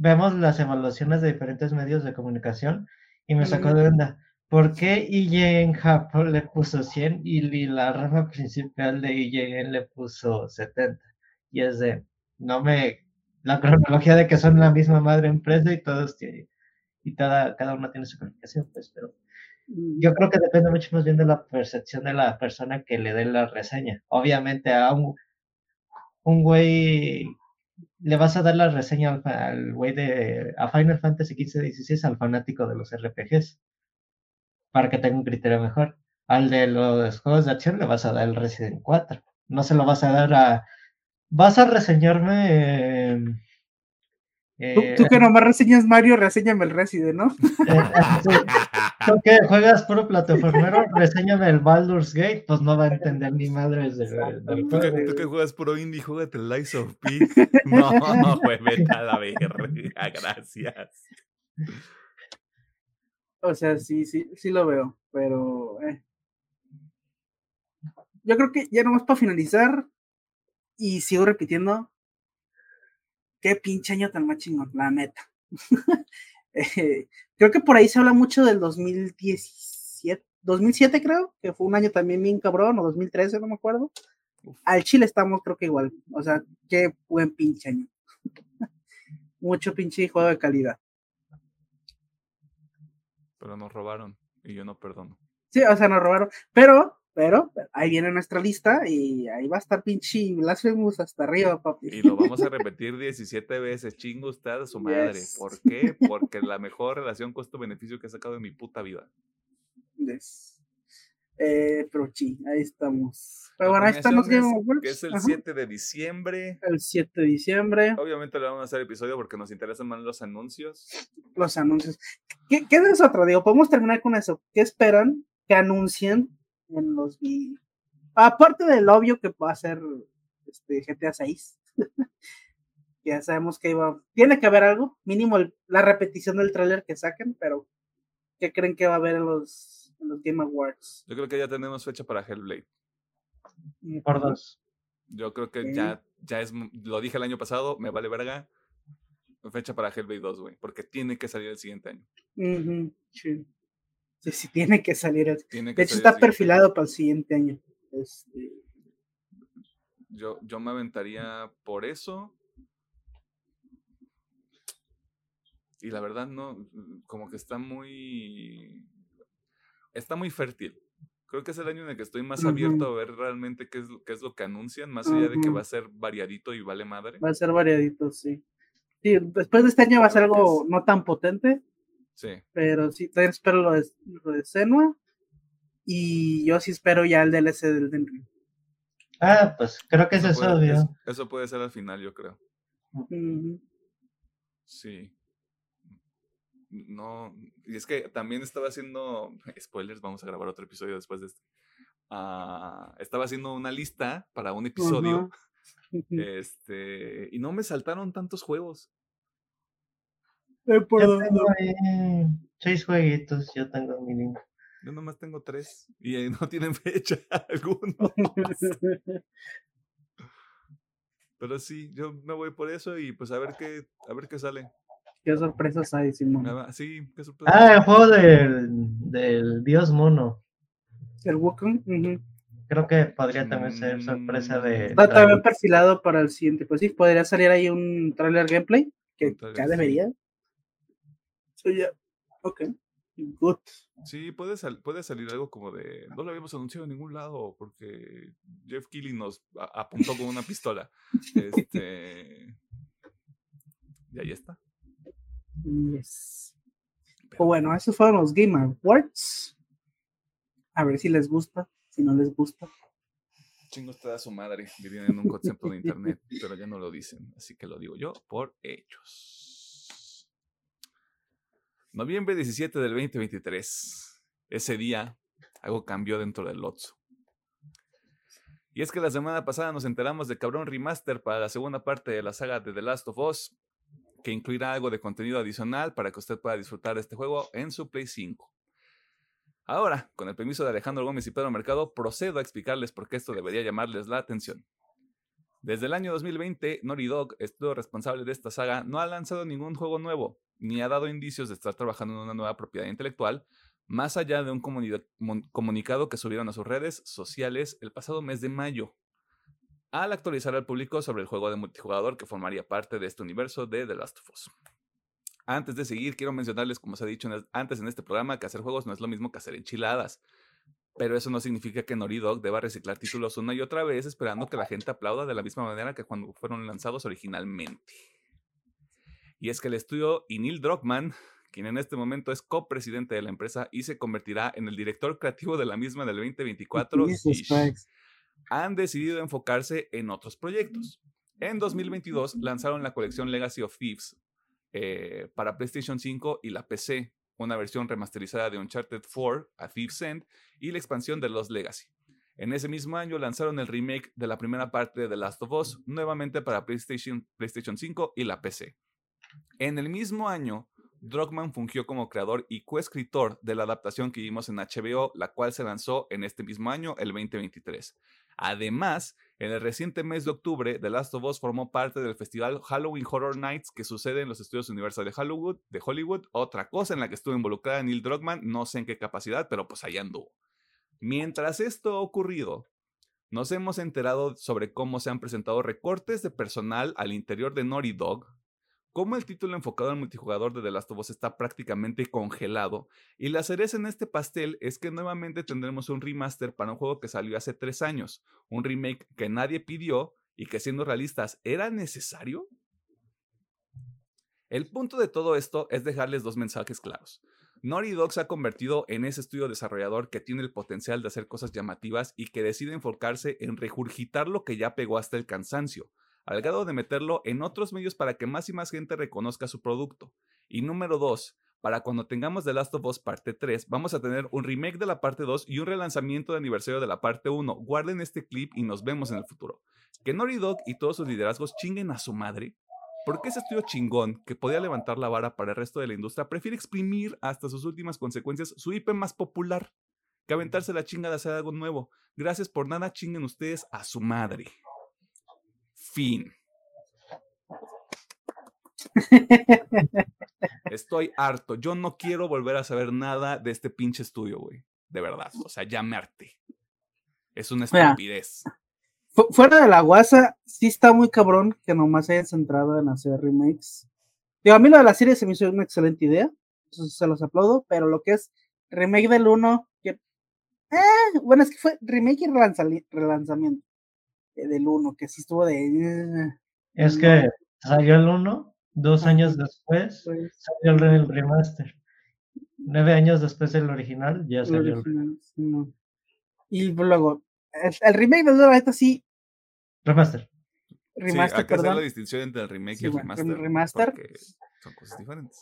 vemos las evaluaciones de diferentes medios de comunicación y me sacó de onda. ¿Por qué IGN Japón le puso 100 y la rama principal de IGN le puso 70? Y es de, no me, la cronología de que son la misma madre empresa y todos tienen, y cada, cada uno tiene su calificación, pues, pero yo creo que depende mucho más bien de la percepción de la persona que le dé la reseña. Obviamente a un, un güey le vas a dar la reseña al güey de a Final Fantasy XV 16 al fanático de los RPGs para que tenga un criterio mejor. Al de los juegos de acción le vas a dar el Resident 4. No se lo vas a dar a. Vas a reseñarme. Eh, tú, que nomás reseñas Mario, reseñame el Resident, ¿no? Eh, tú que juegas puro plataformero, reseñame el Baldur's Gate, pues no va a entender ni madres de, ¿Tú, que, tú que juegas puro indie, juégate el Lies of P. No, no, güey, vete a la verga, gracias. O sea, sí, sí, sí lo veo, pero eh. yo creo que ya nomás para finalizar, y sigo repitiendo, qué pinche año tan más chingón, la neta. Eh, creo que por ahí se habla mucho del 2017, 2007 creo, que fue un año también bien cabrón, o 2013, no me acuerdo. Al Chile estamos creo que igual, o sea, qué buen pinche año. Mucho pinche juego de calidad pero nos robaron y yo no perdono. Sí, o sea, nos robaron, pero, pero, ahí viene nuestra lista y ahí va a estar pinche Blasphemous hasta arriba, papi. Y lo vamos a repetir 17 veces, chingo usted a su madre. ¿Por qué? Porque la mejor relación costo-beneficio que he sacado en mi puta vida. Eh, pero sí, ahí estamos. Pero bueno, ahí estamos Que es el 7 de diciembre. El 7 de diciembre. Obviamente le vamos a hacer episodio porque nos interesan más los anuncios. Los anuncios. ¿Qué, qué es otro? Digo, podemos terminar con eso. ¿Qué esperan que anuncien en los Aparte del obvio que va a ser este, GTA 6. ya sabemos que iba. Tiene que haber algo. Mínimo la repetición del tráiler que saquen, pero ¿qué creen que va a haber en los los Game Awards. Yo creo que ya tenemos fecha para Hellblade. Por dos. Yo creo que ya, ya es, lo dije el año pasado, me vale verga. Fecha para Hellblade 2, güey, porque tiene que salir el siguiente año. sí. Sí. tiene que salir. de hecho, está perfilado para el siguiente año. Este... Yo, yo me aventaría por eso. Y la verdad, no, como que está muy está muy fértil. Creo que es el año en el que estoy más abierto a ver realmente qué es, qué es lo que anuncian, más allá de que va a ser variadito y vale madre. Va a ser variadito, sí. Sí, después de este año va a ser algo no tan potente. Sí. Pero sí, también espero lo de, lo de Senua. Y yo sí espero ya el DLC del Denry. Ah, pues creo que eso, es obvio. Eso, puede ser al final, yo creo. Sí no, y es que también estaba haciendo, spoilers, vamos a grabar otro episodio después de este. Ah, estaba haciendo una lista para un episodio. Este, y no me saltaron tantos juegos. Eh, yo tengo seis jueguitos, yo tengo mi link. Yo nomás tengo tres y no tienen fecha alguno. Pero sí, yo me voy por eso y pues a ver qué, a ver qué sale. ¿Qué sorpresas hay, Simón? Sí, qué sorpresas. Ah, el juego del, del dios mono. El Wukong. ujú. Creo que podría también ser sorpresa de. Está también perfilado para el siguiente. Pues sí, podría salir ahí un trailer gameplay. Que ya sí. debería. So, ya. Ok. Good. Sí, puede, sal- puede salir algo como de. No lo habíamos anunciado en ningún lado porque Jeff Keighley nos apuntó con una pistola. Este. Y ahí está. Yes. Pues bueno, esos fueron los Game Awards. A ver si les gusta. Si no les gusta. Chingo está a su madre. Vivían en un concepto de internet, pero ya no lo dicen. Así que lo digo yo por ellos. Noviembre 17 del 2023. Ese día, algo cambió dentro del Lotso. Y es que la semana pasada nos enteramos de cabrón remaster para la segunda parte de la saga de The Last of Us, que incluirá algo de contenido adicional para que usted pueda disfrutar de este juego en su Play 5. Ahora, con el permiso de Alejandro Gómez y Pedro Mercado, procedo a explicarles por qué esto debería llamarles la atención. Desde el año 2020, Naughty Dog, estudio responsable de esta saga, no ha lanzado ningún juego nuevo, ni ha dado indicios de estar trabajando en una nueva propiedad intelectual, más allá de un comunicado que subieron a sus redes sociales el pasado mes de mayo, al actualizar al público sobre el juego de multijugador que formaría parte de este universo de The Last of Us. Antes de seguir, quiero mencionarles, como se ha dicho antes en este programa, que hacer juegos no es lo mismo que hacer enchiladas. Pero eso no significa que Naughty Dog deba reciclar títulos una y otra vez esperando que la gente aplauda de la misma manera que cuando fueron lanzados originalmente. Y es que el estudio y Neil Druckmann, quien en este momento es copresidente de la empresa y se convertirá en el director creativo de la misma del 2024, Jesus ish, Christ. han decidido enfocarse en otros proyectos. En 2022 lanzaron la colección Legacy of Thieves eh, para PlayStation 5 y la PC, una versión remasterizada de Uncharted 4 a Thieves End y la expansión de Lost Legacy. En ese mismo año lanzaron el remake de la primera parte de The Last of Us, nuevamente para PlayStation, PlayStation 5 y la PC. En el mismo año, Druckmann fungió como creador y coescritor de la adaptación que vimos en HBO, la cual se lanzó en este mismo año, el 2023. Además, en el reciente mes de octubre, The Last of Us formó parte del festival Halloween Horror Nights que sucede en los estudios Universal de Hollywood, de Hollywood, otra cosa en la que estuvo involucrada Neil Druckmann, no sé en qué capacidad, pero pues ahí anduvo. Mientras esto ha ocurrido, nos hemos enterado sobre cómo se han presentado recortes de personal al interior de Naughty Dog, cómo el título enfocado al multijugador de The Last of Us está prácticamente congelado, y la cereza en este pastel es que nuevamente tendremos un remaster para un juego que salió hace tres años, un remake que nadie pidió y que siendo realistas era necesario. El punto de todo esto es dejarles dos mensajes claros. Naughty Dog se ha convertido en ese estudio desarrollador que tiene el potencial de hacer cosas llamativas y que decide enfocarse en regurgitar lo que ya pegó hasta el cansancio, al grado de meterlo en otros medios para que más y más gente reconozca su producto. Y número dos, para cuando tengamos The Last of Us parte 3, vamos a tener un remake de la parte 2 y un relanzamiento de aniversario de la parte 1. Guarden este clip y nos vemos en el futuro. Que Naughty Dog y todos sus liderazgos chinguen a su madre. Porque ese estudio chingón que podía levantar la vara para el resto de la industria prefiere exprimir hasta sus últimas consecuencias su IP más popular que aventarse la chinga de hacer algo nuevo. Gracias por nada, chinguen ustedes a su madre. Fin. Estoy harto. Yo no quiero volver a saber nada de este pinche estudio, güey. De verdad. O sea, ya me harté. Es una estupidez. Fu- Fuera de la guasa, sí está muy cabrón que nomás hayan centrado en hacer remakes. Digo, a mí lo de la serie se me hizo una excelente idea. Sí se los aplaudo, pero lo que es remake del 1, que. eh, bueno, es que fue remake y relanzamiento del 1, que sí estuvo de. eh, Es que salió el 1, dos años después pues, salió el el remaster. Nueve años después del original ya el salió el original, sí, no. Y luego, el, el remake del 1, esta sí, remaster. remaster, sí, hay que hacer la perdón. distinción entre el remake Sí, y el remaster. remaster. Son cosas diferentes.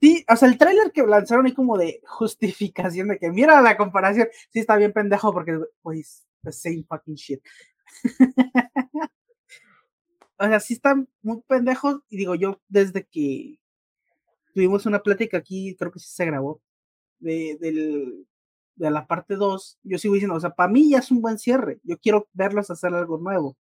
Sí, o sea, el tráiler que lanzaron ahí como de justificación de que mira la comparación, sí está bien pendejo porque, pues, the same fucking shit. O sea, sí están muy pendejos y digo yo, desde que tuvimos una plática aquí, creo que sí se grabó, de, del, de la parte 2, yo sigo diciendo, o sea, para mí ya es un buen cierre, yo quiero verlos hacer algo nuevo.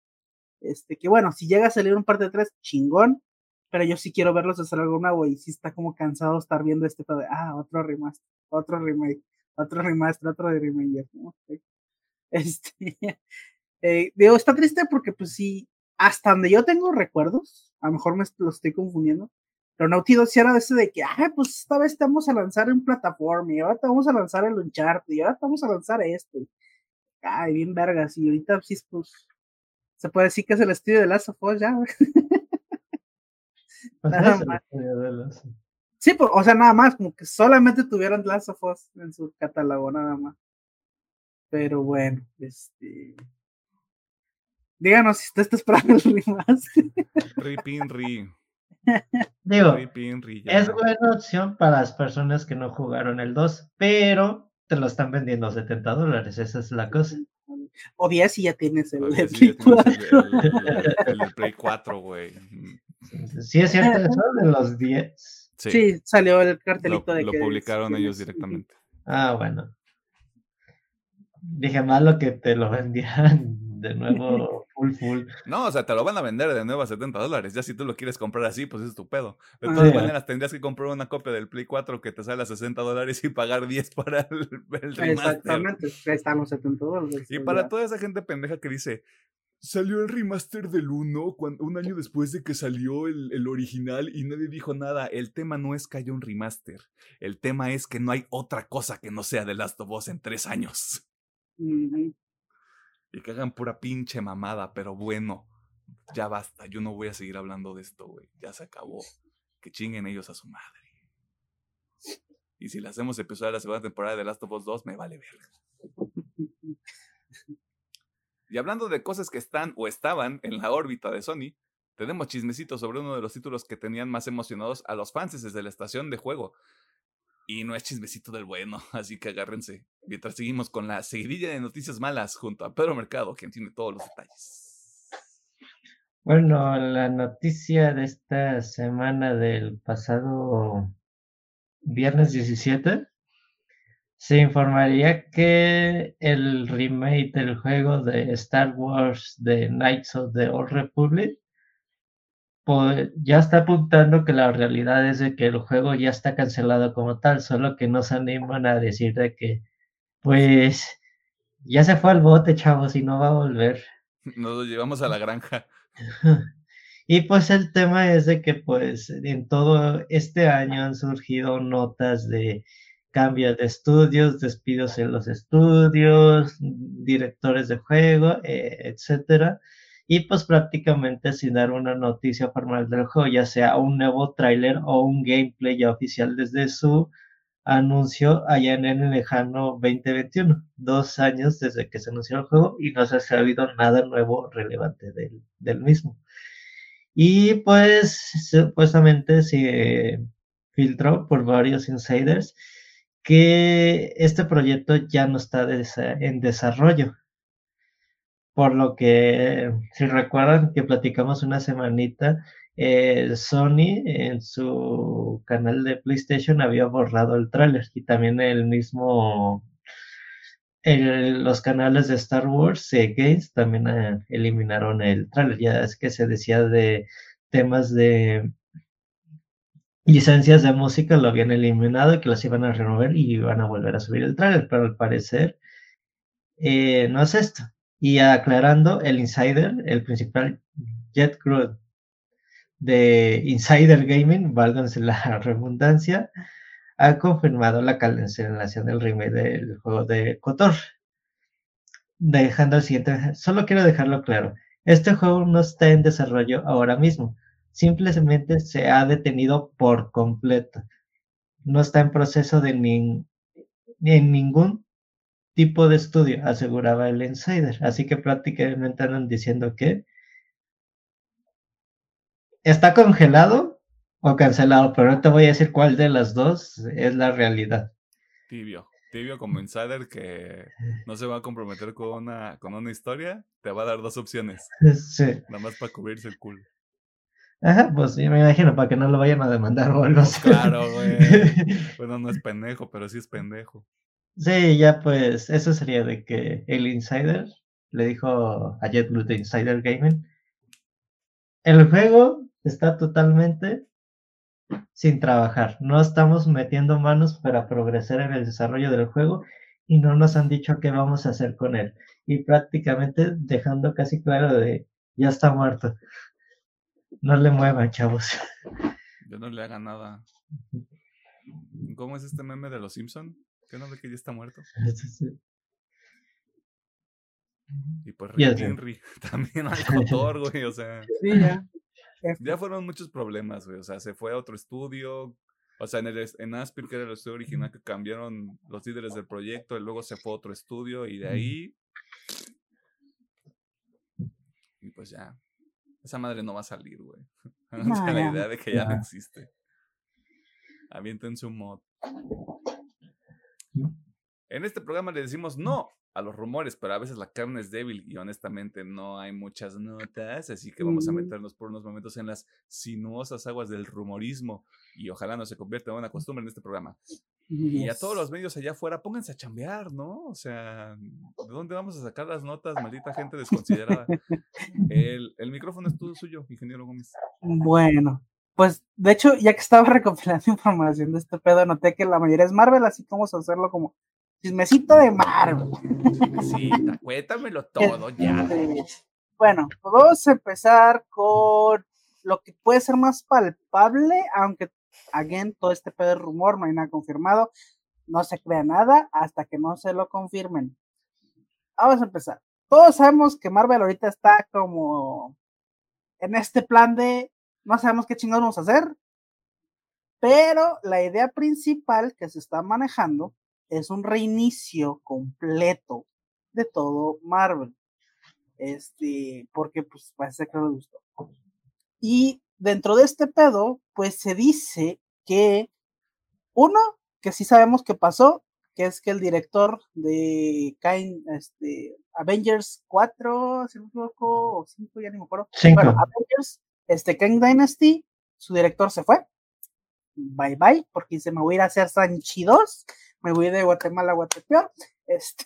Este, que bueno, si llega a salir un parte 3, chingón, pero yo sí quiero verlos hacer algo nuevo y sí está como cansado estar viendo este de, ah, otro remaster, otro remake, otro remaster, otro de remaster. Este, eh, digo, está triste porque pues sí, hasta donde yo tengo recuerdos, a lo mejor me lo estoy confundiendo, pero Naughty Dog sí era de ese de que, ah, pues esta vez te vamos a lanzar en plataforma, y ahora te vamos a lanzar el Uncharted, y ahora te vamos a lanzar esto. ay, bien vergas, y ahorita sí, pues, se puede decir que es el estudio de Last of Us ya, Pues Nada más. Sí, pues, o sea, nada más, como que solamente tuvieran Last of Us en su catálogo, nada más. Pero bueno, este. Díganos si usted está esperando el remaster. Ripin Ri. Digo, Ripin Ri. ya. es buena opción para las personas que no jugaron el 2, pero te lo están vendiendo a 70 dólares, esa es la cosa. O 10 y ya tienes el sí, Play tienes 4. el, el- el- Play 4, güey. Sí es cierto eso de los 10. Sí, Sí, salió el lo, cartelito de lo que publicaron es- ellos directamente. Ah, bueno. Dije malo que te lo vendían de nuevo full full. No, o sea, te lo van a vender de nuevo a 70 dólares. Ya si tú lo quieres comprar así, pues es tu pedo. De todas Sí. maneras, tendrías que comprar una copia del Play 4 que te sale a 60 dólares y pagar 10 para el, el remaster. Exactamente, los 70 dólares. Y o para toda esa gente pendeja que dice, salió el remaster del 1 cuando, un año después de que salió el, el original y nadie dijo nada. El tema no es que haya un remaster. El tema es que no hay otra cosa que no sea The Last of Us en tres años. Y que hagan pura pinche mamada, pero bueno, ya basta. Yo no voy a seguir hablando de esto, güey. Ya se acabó. Que chinguen ellos a su madre. Y si le hacemos episodio de la segunda temporada de Last of Us 2, me vale verga. Y hablando de cosas que están o estaban en la órbita de Sony, tenemos chismecitos sobre uno de los títulos que tenían más emocionados a los fans desde la estación de juego. Y no es chismecito del bueno, así que agárrense. Mientras seguimos con la seguidilla de noticias malas junto a Pedro Mercado, quien tiene todos los detalles. Bueno, la noticia de esta semana del pasado viernes 17 se informaría que el remake del juego de Star Wars de Knights of the Old Republic pues, ya está apuntando que la realidad es de que el juego ya está cancelado como tal, solo que no se animan a decir de que pues ya se fue al bote, chavos, y no va a volver. Nos lo llevamos a la granja. Y pues el tema es de que pues en todo este año han surgido notas de cambios de estudios, despidos en los estudios, directores de juego, eh, etcétera. Y pues prácticamente sin dar una noticia formal del juego, ya sea un nuevo tráiler o un gameplay ya oficial desde su anuncio allá en el lejano 2021, dos años desde que se anunció el juego y no se ha sabido nada nuevo relevante del, del mismo. Y pues supuestamente se filtró por varios insiders que este proyecto ya no está desa- en desarrollo. Por lo que, si recuerdan que platicamos una semanita, eh, Sony en su canal de PlayStation había borrado el tráiler y también el mismo el- los canales de Star Wars eh, Games también eh, eliminaron el tráiler. Ya es que se decía de temas de licencias de música lo habían eliminado y que las iban a remover y iban a volver a subir el tráiler, pero al parecer eh, no es esto. Y aclarando, el insider, el principal Jet Crew de Insider Gaming, válganse la redundancia, ha confirmado la cancelación del remake del juego de Kotor. Dejando el siguiente, solo quiero dejarlo claro, este juego no está en desarrollo ahora mismo, simplemente se ha detenido por completo. No está en proceso de nin- en ningún tipo de estudio, aseguraba el insider. Así que prácticamente andan diciendo que está congelado o cancelado, pero no te voy a decir cuál de las dos es la realidad. Tibio. Tibio como insider que no se va a comprometer con una, con una historia, te va a dar dos opciones. Sí. Nada más para cubrirse el culo. Ajá, pues yo me imagino para que no lo vayan a demandar o algo así. Claro, güey. Bueno, no es pendejo, pero sí es pendejo. Sí, ya pues eso sería de que el insider le dijo a JetBlue de Insider Gaming, el juego está totalmente sin trabajar. No estamos metiendo manos para progresar en el desarrollo del juego y no nos han dicho qué vamos a hacer con él. Y prácticamente dejando casi claro de ya está muerto. No le muevan, chavos. Yo no le haga nada. ¿Cómo es este meme de los Simpson? ¿Qué no ve que ya está muerto? Y pues Rick Henry también al motor, güey, o sea. Sí, ya. Ya fueron muchos problemas, güey. O sea, se fue a otro estudio. O sea, en, el, en Aspir, que era el estudio original, que cambiaron los líderes del proyecto, y luego se fue a otro estudio, y de ahí. Y pues ya. Esa madre no va a salir, güey. No, la idea de que ya no existe. Avienten su mod. En este programa le decimos no a los rumores, pero a veces la carne es débil y honestamente no hay muchas notas, así que vamos a meternos por unos momentos en las sinuosas aguas del rumorismo y ojalá no se convierta en una costumbre en este programa. Y a todos los medios allá afuera, pónganse a chambear, ¿no? O sea, ¿de dónde vamos a sacar las notas, maldita gente desconsiderada? El, el micrófono es todo suyo, ingeniero Gómez. Bueno, pues de hecho, ya que estaba recopilando información de este pedo, noté que la mayoría es Marvel, así que vamos a hacerlo como chismecito de Marvel. Sí, cuéntamelo todo ya. Bueno, pues vamos a empezar con lo que puede ser más palpable, aunque, again, todo este pedo de rumor, no hay nada confirmado, no se crea nada hasta que no se lo confirmen. Vamos a empezar. Todos sabemos que Marvel ahorita está como en este plan de no sabemos qué chingados vamos a hacer, pero la idea principal que se está manejando es un reinicio completo de todo Marvel. Este, porque pues parece que no le gustó. Y dentro de este pedo, pues se dice que uno, que sí sabemos que pasó, que es que el director de este, Avengers 4, si no me equivoco, o 5, ya ni me acuerdo. Bueno, Avengers, este, Kang Dynasty, su director se fue. Bye bye, porque se me voy a ir a hacer Sanchi 2 me voy de Guatemala a Guatepeor. Este...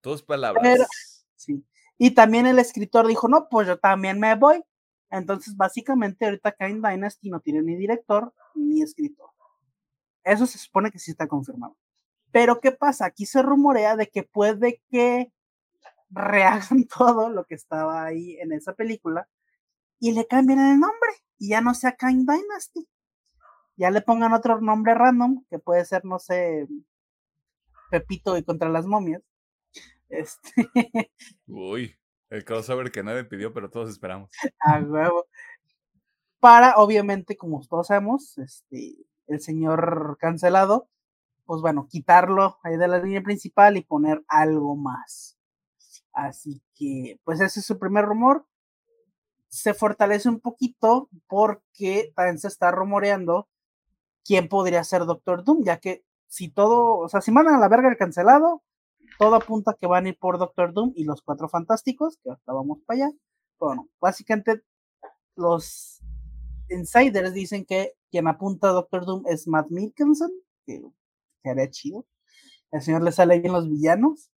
Tus palabras. sí. Y también el escritor dijo, no, pues yo también me voy. Entonces, básicamente, ahorita Kain Dynasty no tiene ni director ni escritor. Eso se supone que sí está confirmado. Pero, ¿qué pasa? Aquí se rumorea de que puede que rehagan todo lo que estaba ahí en esa película y le cambien el nombre y ya no sea Kain Dynasty ya le pongan otro nombre random, que puede ser, no sé, Pepito y contra las momias. Este. Uy, el crossover que nadie pidió, pero todos esperamos. A huevo. Para, obviamente, como todos sabemos, este, el señor cancelado, pues bueno, quitarlo ahí de la línea principal y poner algo más. Así que, pues ese es su primer rumor. Se fortalece un poquito porque también se está rumoreando quién podría ser Doctor Doom, ya que si todo, o sea, si mandan a la verga el cancelado, todo apunta que van a ir por Doctor Doom y los cuatro fantásticos, que ahorita vamos para allá. Bueno, básicamente los insiders dicen que quien apunta a Doctor Doom es Matt Mikkelsen, que sería chido. El señor le sale bien los villanos.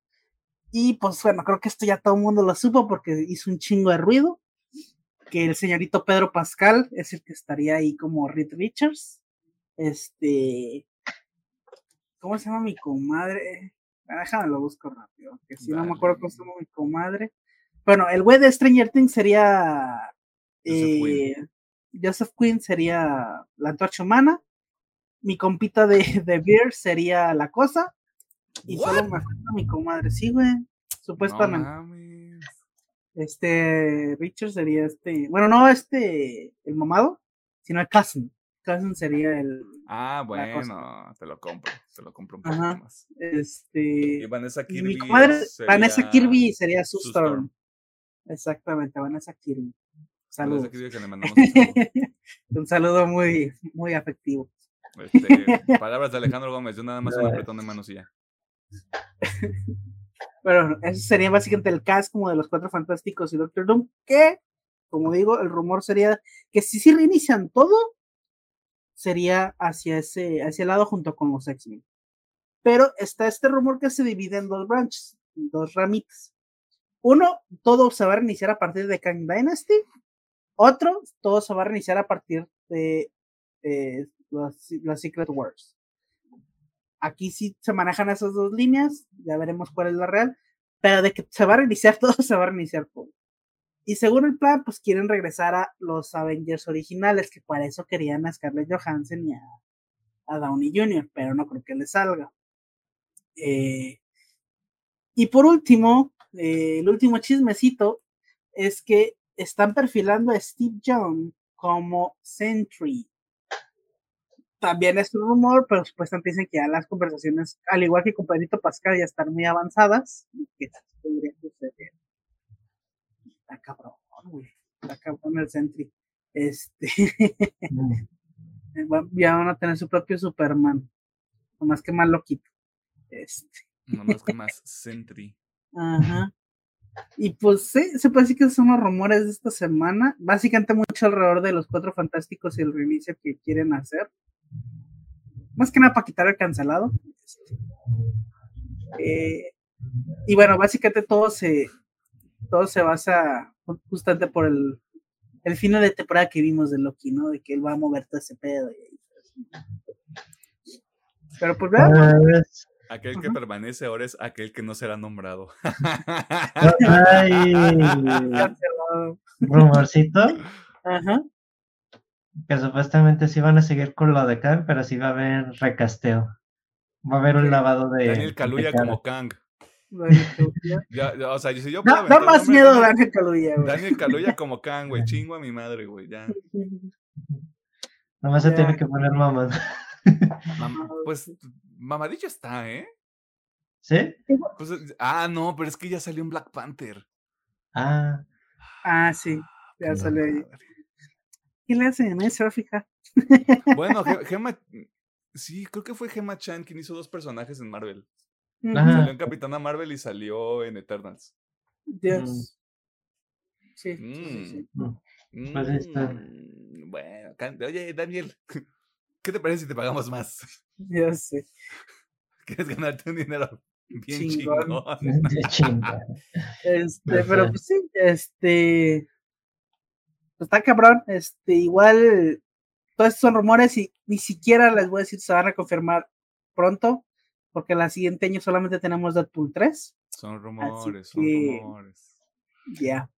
Y pues bueno, creo que esto ya todo el mundo lo supo porque hizo un chingo de ruido. Que el señorito Pedro Pascal es el que estaría ahí como Reed Richards. Este. ¿Cómo se llama mi comadre? Ah, déjame lo busco rápido, que si no me acuerdo cómo se llama mi comadre. Bueno, el güey de Stranger Things sería. Eh, Joseph, Quinn. sería la antorcha humana. Mi compita de, de Beer sería la cosa. Y solo me falta mi comadre. Sí, güey. Supuestamente. este. Richard sería este. Bueno, no este. El mamado, sino el cousin. Cousin sería el. Ah, bueno, te lo compro, te lo compro un poco más. Este. Y Vanessa Kirby. Mi comadre, sería Vanessa Kirby sería Sue Storm. Exactamente, Vanessa Kirby. Saludos. Kirby que le mandamos un, saludo. un saludo muy, muy afectivo. Este, palabras de Alejandro Gómez, yo nada más un apretón de manos y ya. bueno, ese sería básicamente el cast como de los cuatro fantásticos y Doctor Doom, que, como digo, el rumor sería que si sí reinician todo, sería hacia ese, hacia el lado junto con los X-Men. Pero está este rumor que se divide en dos branches, dos ramitas. Uno, todo se va a reiniciar a partir de Kang Dynasty. Otro, todo se va a reiniciar a partir de eh, las Secret Wars. Aquí sí se manejan esas dos líneas, ya veremos cuál es la real, pero de que se va a reiniciar todo, se va a reiniciar todo. Y según el plan, pues quieren regresar a los Avengers originales, que para eso querían a Scarlett Johansson y a, Downey Jr., pero no creo que les salga. Eh, y por último, eh, el último chismecito es que están perfilando a Steve Young como Sentry también es un rumor, pero supuestamente dicen que ya las conversaciones, al igual que con Pedrito Pascal, ya están muy avanzadas que suceder. Está cabrón, güey. Está cabrón el Sentry. Este. Mm. ya van a tener su propio Superman. No más que más loquito. Este. No más que más Sentry. Ajá. Y pues sí, se puede decir que son los rumores de esta semana. Básicamente mucho alrededor de los cuatro fantásticos y el reinicio que quieren hacer. Más que nada para quitar el cancelado. Eh, y bueno, básicamente todo se, todo se basa justamente por el, el final de temporada que vimos de Loki, ¿no? De que él va a mover todo ese pedo. Pero pues veamos. Aquel que permanece ahora es aquel que no será nombrado. Ay, rumorcito. Ajá que supuestamente sí van a seguir con lo de Kang, pero sí va a haber recasteo. Va a haber un lavado de. Daniel Kaluuya como Kang. ya, o sea, si yo puedo no, no más miedo Daniel Kaluuya, güey. Daniel Kaluuya como Kang, güey. Chingo a mi madre, güey. Ya. Nomás se tiene que poner mamá. pues mamadillo está, ¿eh? ¿Sí? Pues, ah, no, pero es que ya salió un Black Panther. Ah. Ah, sí. Ya salió ahí. ¿Qué le hacen? Nadie se va a fijar. Bueno, Gemma, sí, creo que fue Gemma Chan quien hizo dos personajes en Marvel. Salió en Capitana Marvel y salió en Eternals. Dios. Sí, sí, sí. Mm. Mm, pues bueno, oye, Daniel, ¿qué te parece si te pagamos más? Ya sé. ¿Quieres ganarte un dinero bien chingón? Este, pero pues sí, este está cabrón. Este, igual, todos estos son rumores y ni siquiera les voy a decir se van a confirmar pronto, porque la siguiente año solamente tenemos Deadpool 3. Son rumores, son rumores. Ya.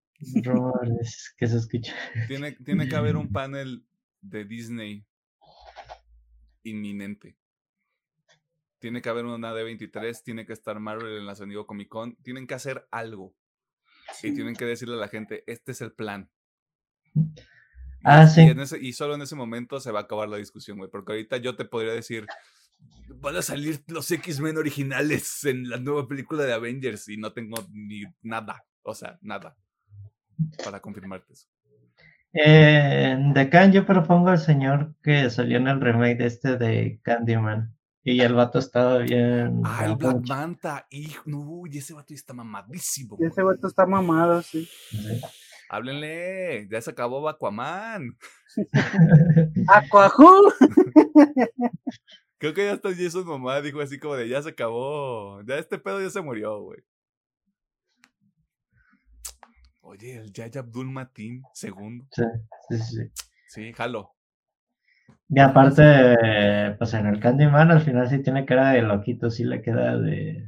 Rumores que se escuchan. Tiene, tiene que haber un panel de Disney inminente. Tiene que haber una D23, tiene que estar Marvel en la San Diego Comic Con, tienen que hacer algo. Y tienen que decirle a la gente, este es el plan. Ah, sí. Y, solo en ese momento se va a acabar la discusión, güey. Porque ahorita yo te podría decir, van a salir los X-Men originales en la nueva película de Avengers y no tengo ni nada, o sea, nada para confirmarte eso. Eh, de Khan yo propongo al señor que salió en el remake de este de Candyman. Y el vato estaba bien. Ah, el Black Manta. Hijo, no, y ese vato está mamadísimo. ese vato está mamado, sí. Háblenle, ya se acabó Aquaman. Aquajú. Creo que ya está Jason mamá dijo así como de ya se acabó. Ya este pedo ya se murió, güey. Oye, el Yaya Abdul Matin, segundo. Sí, sí, sí. Sí, jalo. Y aparte, pues en el Candyman al final sí tiene cara de loquito, sí le queda de,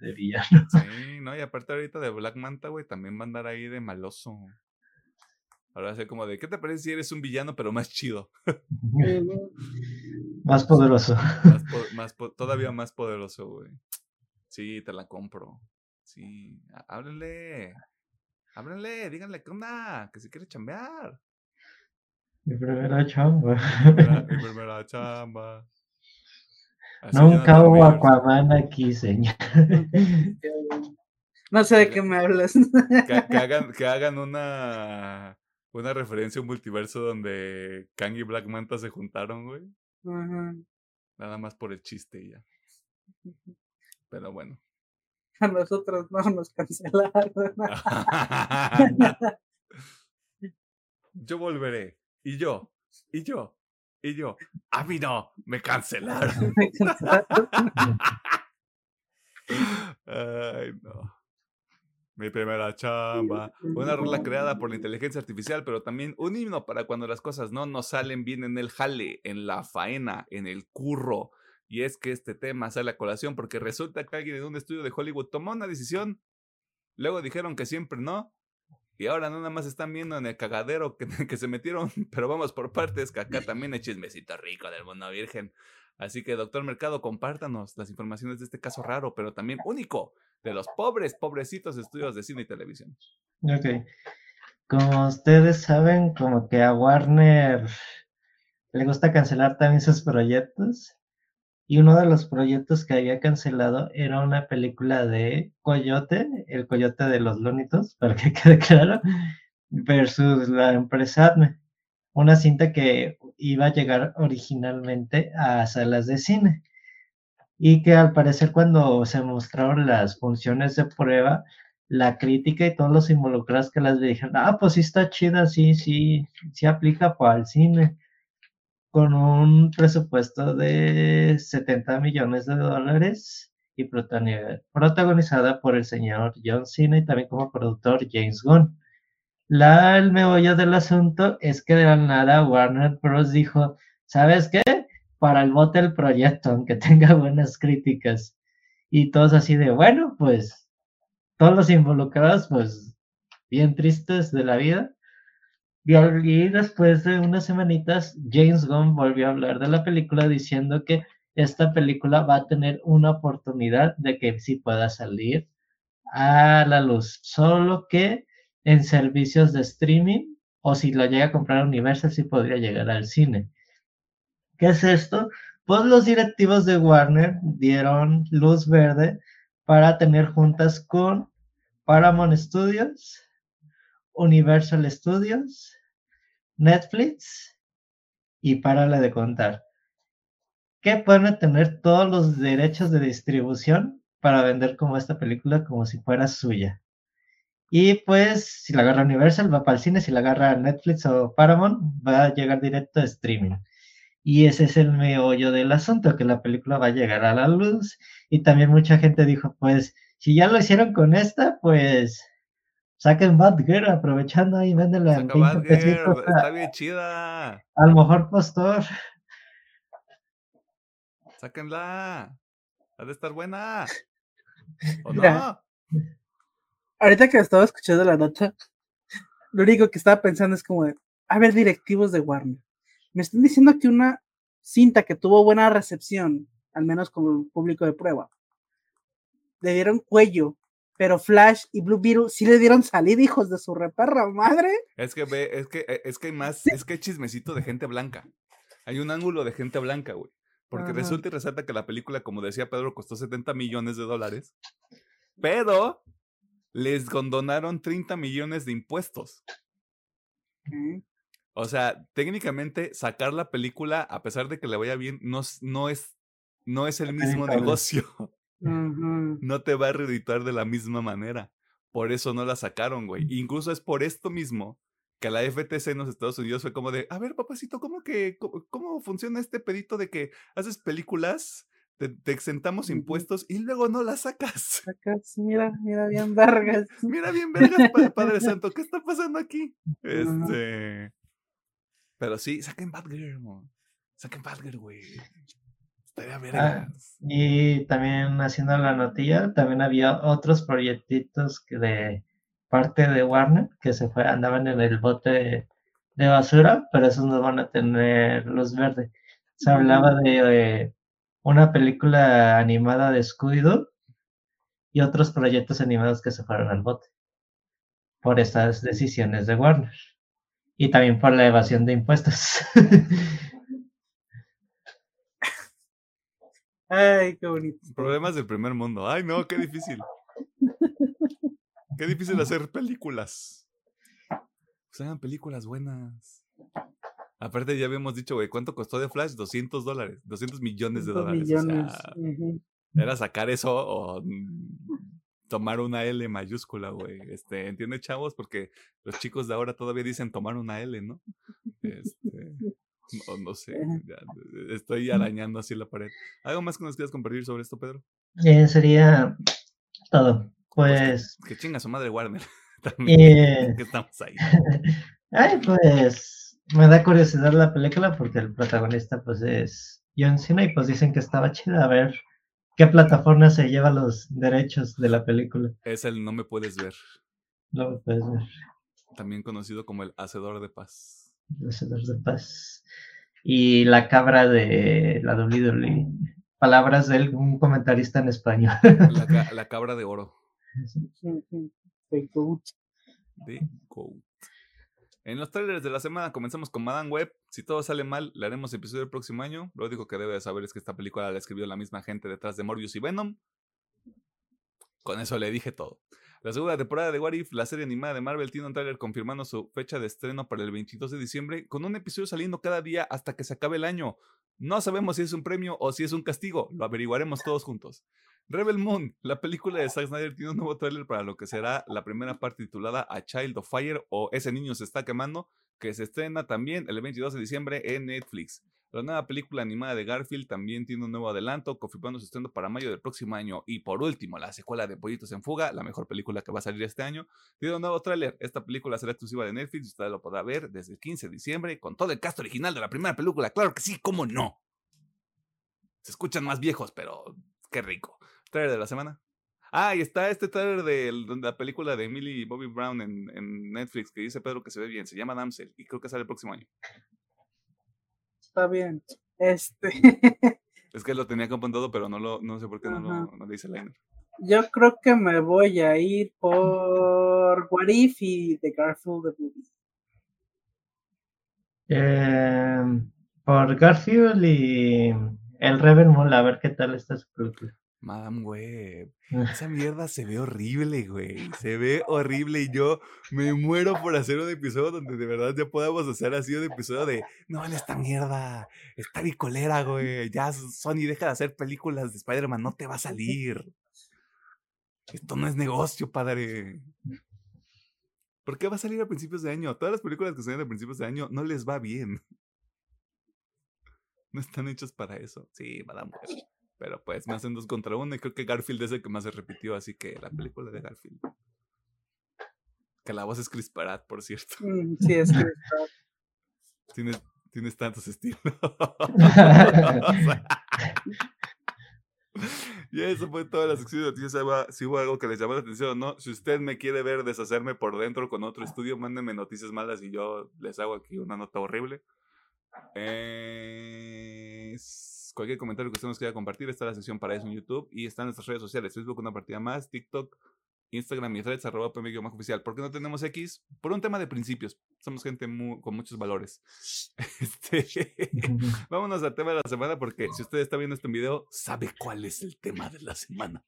de villano. Sí, no, y aparte ahorita de Black Manta, güey, también va a andar ahí de maloso. Ahora va como de, ¿qué te parece si eres un villano pero más chido? más poderoso. Más, todavía más poderoso, güey. Sí, te la compro. Sí, háblenle. Háblenle, díganle, ¿qué onda? Que si quiere chambear. Mi primera chamba. Mi primera chamba. Nunca hubo Aquaman aquí, señor. No sé de qué me hablas. Que, hagan, que hagan una, una referencia a un multiverso donde Kang y Black Manta se juntaron, güey. Nada más por el chiste ya. Pero bueno. A nosotros no nos cancelaron. yo volveré. Y yo. Y yo. Y yo, a mí no, me cancelaron. Ay, no. Mi primera chamba. Una rola creada por la inteligencia artificial, pero también un himno para cuando las cosas no nos salen bien en el jale, en la faena, en el curro. Y es que este tema sale a colación porque resulta que alguien en un estudio de Hollywood tomó una decisión. Luego dijeron que siempre no. Y ahora no nada más están viendo en el cagadero que, que se metieron, pero vamos por partes, que acá también hay chismecito rico del mundo virgen. Así que, doctor Mercado, compártanos las informaciones de este caso raro, pero también único, de los pobres, pobrecitos estudios de cine y televisión. Ok. Como ustedes saben, como que a Warner le gusta cancelar también sus proyectos. Y uno de los proyectos que había cancelado era una película de Coyote, el Coyote de los Lónitos, para que quede claro, versus la empresa Adme. Una cinta que iba a llegar originalmente a salas de cine y que al parecer cuando se mostraron las funciones de prueba, la crítica y todos los involucrados que las dijeron, ah, pues sí está chida, sí, sí, sí aplica para el cine, con un presupuesto de 70 millones de dólares y protagonizada por el señor John Cena y también como productor James Gunn. La, el meollo del asunto es que de la nada Warner Bros. dijo, ¿sabes qué? Para el bote el proyecto, aunque tenga buenas críticas. Y todos así de, bueno, pues todos los involucrados, pues bien tristes de la vida. Y después de unas semanitas, James Gunn volvió a hablar de la película diciendo que esta película va a tener una oportunidad de que sí pueda salir a la luz. Solo que en servicios de streaming o si lo llega a comprar Universal, sí podría llegar al cine. ¿Qué es esto? Pues los directivos de Warner dieron luz verde para tener juntas con Paramount Studios, Universal Studios, Netflix y para la de contar. Que pueden tener todos los derechos de distribución para vender como esta película como si fuera suya. Y pues, si la agarra Universal, va para el cine. Si la agarra Netflix o Paramount, va a llegar directo a streaming. Y ese es el meollo del asunto, que la película va a llegar a la luz. Y también mucha gente dijo, pues, si ya lo hicieron con esta, pues, saquen Bad Girl aprovechando ahí, véndela en 20 Está bien chida. Al mejor postor. Sáquenla. Ha de estar buena. ¿O no? ahorita que estaba escuchando la nota, lo único que estaba pensando es como, de, a ver, directivos de Warner, me están diciendo que una cinta que tuvo buena recepción, al menos como el público de prueba, le dieron cuello, pero Flash y Blue Beetle sí le dieron salida, hijos de su reperra madre. Es que ve, es que, eh, es que hay más, es que hay chismecito de gente blanca. Hay un ángulo de gente blanca, güey. Porque resulta y resalta que la película, como decía Pedro, costó 70 millones de dólares. Pero les condonaron 30 millones de impuestos. O sea, técnicamente sacar la película, a pesar de que le vaya bien, no, no, es, no es el mismo negocio. No te va a reeditar de la misma manera. Por eso no la sacaron, güey. Incluso es por esto mismo que la FTC en los Estados Unidos fue como de, a ver, papacito, ¿cómo que, cómo funciona este pedito de que haces películas te, exentamos impuestos y luego no las sacas. Sacas, mira, mira bien vergas. mira bien vergas, Padre Santo, ¿qué está pasando aquí? Este. Pero sí, saquen Batgirl, saquen Batgirl, güey. Ah, y también haciendo la notilla, también había otros proyectitos que de parte de Warner que se fue, andaban en el bote de, basura, pero esos no van a tener luz verde. Se hablaba de una película animada de Scooby-Doo y otros proyectos animados que se fueron al bote por estas decisiones de Warner y también por la evasión de impuestos. Ay, qué bonito. Problemas del primer mundo. Ay, no, qué difícil. Qué difícil hacer películas. Pues hagan películas buenas. Aparte, ya habíamos dicho, güey, ¿cuánto costó de Flash? 200 dólares, 200 millones de dólares. Era sacar eso o tomar una L mayúscula, güey. Este, ¿entiende, chavos? Porque los chicos de ahora todavía dicen tomar una L, ¿no? Este, no, no sé, estoy arañando así la pared. ¿Algo más que nos quieras compartir sobre esto, Pedro? Eh, sería todo. Pues. que chinga su madre Warner. Eh, que estamos ahí. Ay, pues. Me da curiosidad la película porque el protagonista, pues, es John Cena y pues dicen que estaba chida. A ver qué plataforma se lleva los derechos de la película. Es el No Me Puedes Ver. No me puedes ver. También conocido como el Hacedor de Paz. El Hacedor de Paz. Y la cabra de la WWE. Palabras de él, un comentarista en español. La, ca la cabra de oro. The Goat. The Goat. En los trailers de la semana comenzamos con Madame Web. Si todo sale mal, le haremos episodio el próximo año. Lo único que debe de saber es que esta película la escribió la misma gente detrás de Morbius y Venom. Con eso le dije todo. La segunda temporada de What If, la serie animada de Marvel, tiene un trailer confirmando su fecha de estreno para el 22 de diciembre, con un episodio saliendo cada día hasta que se acabe el año. No sabemos si es un premio o si es un castigo, lo averiguaremos todos juntos. Rebel Moon, la película de Zack Snyder, tiene un nuevo tráiler para lo que será la primera parte titulada A Child of Fire o Ese niño se está quemando, que se estrena también el 22 de diciembre en Netflix. La nueva película animada de Garfield también tiene un nuevo adelanto, confirmando su estreno para mayo del próximo año. Y por último, la secuela de Pollitos en Fuga, la mejor película que va a salir este año, tiene un nuevo tráiler. Esta película será exclusiva de Netflix, usted lo podrá ver desde el 15 de diciembre con todo el cast original de la primera película. Claro que sí, cómo no. Se escuchan más viejos, pero qué rico. Trailer de la semana. Ah, y está este trailer de, la película de Emily Bobby Brown en, en, Netflix que dice Pedro que se ve bien. Se llama Damsel y creo que sale el próximo año. Está bien. Este. es que lo tenía apuntado, pero no, lo, no sé por qué no, lo, no le hice liner. Yo creo que me voy a ir por What If y The Garfield the Movie. Eh, por Garfield y el Rebel Moon, a ver qué tal está su película. Madame Web. Esa mierda se ve horrible, güey. Se ve horrible y yo me muero por hacer un episodio donde de verdad ya podamos hacer así un episodio de no en esta mierda. Está bicolera, güey. Ya Sony deja de hacer películas de Spider-Man, no te va a salir. Esto no es negocio, padre. ¿Por qué va a salir a principios de año? Todas las películas que salen a principios de año no les va bien. No están hechas para eso. Sí, Madame Web. Pero pues me hacen dos contra uno y creo que Garfield es el que más se repitió, así que la película de Garfield. Que la voz es Chris Pratt, por cierto. Mm, sí, es Chris Pratt. Tienes, tienes tantos estilos. y eso fue toda la sección de noticias. Si hubo algo que les llamó la atención o no, si usted me quiere ver deshacerme por dentro con otro estudio, mándenme noticias malas y yo les hago aquí una nota horrible. Eh cualquier comentario que usted nos quiera compartir, está la sección para eso en YouTube y está en nuestras redes sociales, Facebook una partida más, TikTok, Instagram y threads, arroba más oficial. ¿Por qué no tenemos X? Por un tema de principios. Somos gente con muchos valores. Este, vámonos al tema de la semana porque si usted está viendo este video, sabe cuál es el tema de la semana.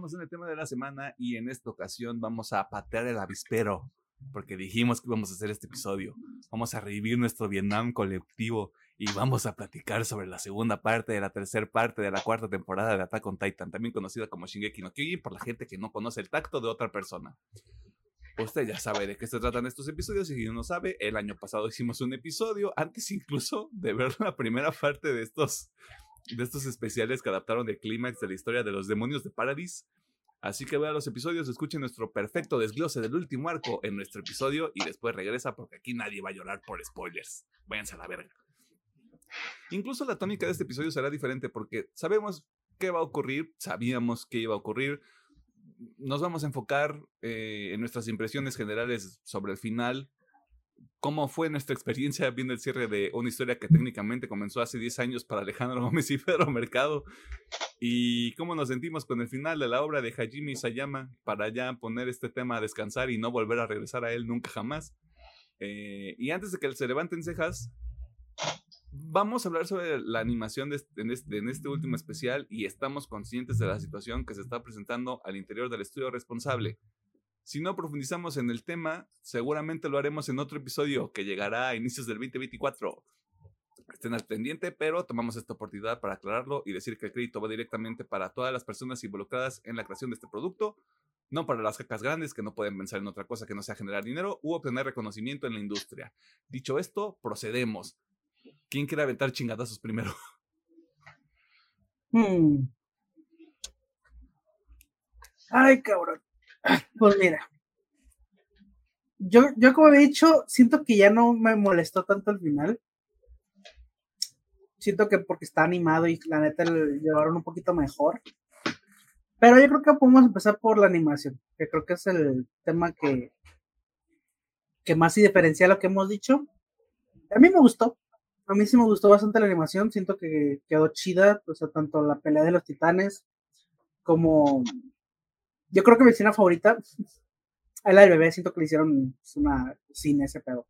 Encontramos en el tema de la semana y en esta ocasión vamos a patear el avispero porque dijimos que íbamos a hacer este episodio. Vamos a revivir nuestro Vietnam colectivo y vamos a platicar sobre la segunda parte de la tercera parte de la cuarta temporada de Attack on Titan, también conocida como Shingeki no Kyojin por la gente que no conoce el tacto de otra persona. Usted ya sabe de qué se tratan estos episodios y si no sabe, el año pasado hicimos un episodio, antes incluso de ver la primera parte de estos de estos especiales que adaptaron de clímax de la historia de los demonios de Paradis. Así que vea los episodios, escuchen nuestro perfecto desglose del último arco en nuestro episodio y después regresa porque aquí nadie va a llorar por spoilers. Váyanse a la verga. Incluso la tónica de este episodio será diferente porque sabemos qué va a ocurrir, sabíamos qué iba a ocurrir. Nos vamos a enfocar eh, en nuestras impresiones generales sobre el final, cómo fue nuestra experiencia viendo el cierre de una historia que técnicamente comenzó hace 10 años para Alejandro Gómez y Pedro Mercado y cómo nos sentimos con el final de la obra de Hajime Sayama para ya poner este tema a descansar y no volver a regresar a él nunca jamás. Eh, y antes de que se levanten cejas, vamos a hablar sobre la animación de en, este, último especial y estamos conscientes de la situación que se está presentando al interior del estudio responsable. Si no profundizamos en el tema, seguramente lo haremos en otro episodio que llegará a inicios del 2024. Estén al pendiente, pero tomamos esta oportunidad para aclararlo y decir que el crédito va directamente para todas las personas involucradas en la creación de este producto, no para las cacas grandes que no pueden pensar en otra cosa que no sea generar dinero u obtener reconocimiento en la industria. Dicho esto, procedemos. ¿Quién quiere aventar chingadazos primero? Hmm. Ay, cabrón. Pues mira. Yo, yo como he dicho, siento que ya no me molestó tanto el final. Siento que porque está animado y la neta lo llevaron un poquito mejor. Pero yo creo que podemos empezar por la animación, que creo que es el tema que, que más se diferencia lo que hemos dicho. A mí me gustó. A mí sí me gustó bastante la animación. Siento que quedó chida. O sea, tanto la pelea de los titanes como yo creo que mi escena favorita es la del bebé. Siento que le hicieron una cine ese pedo.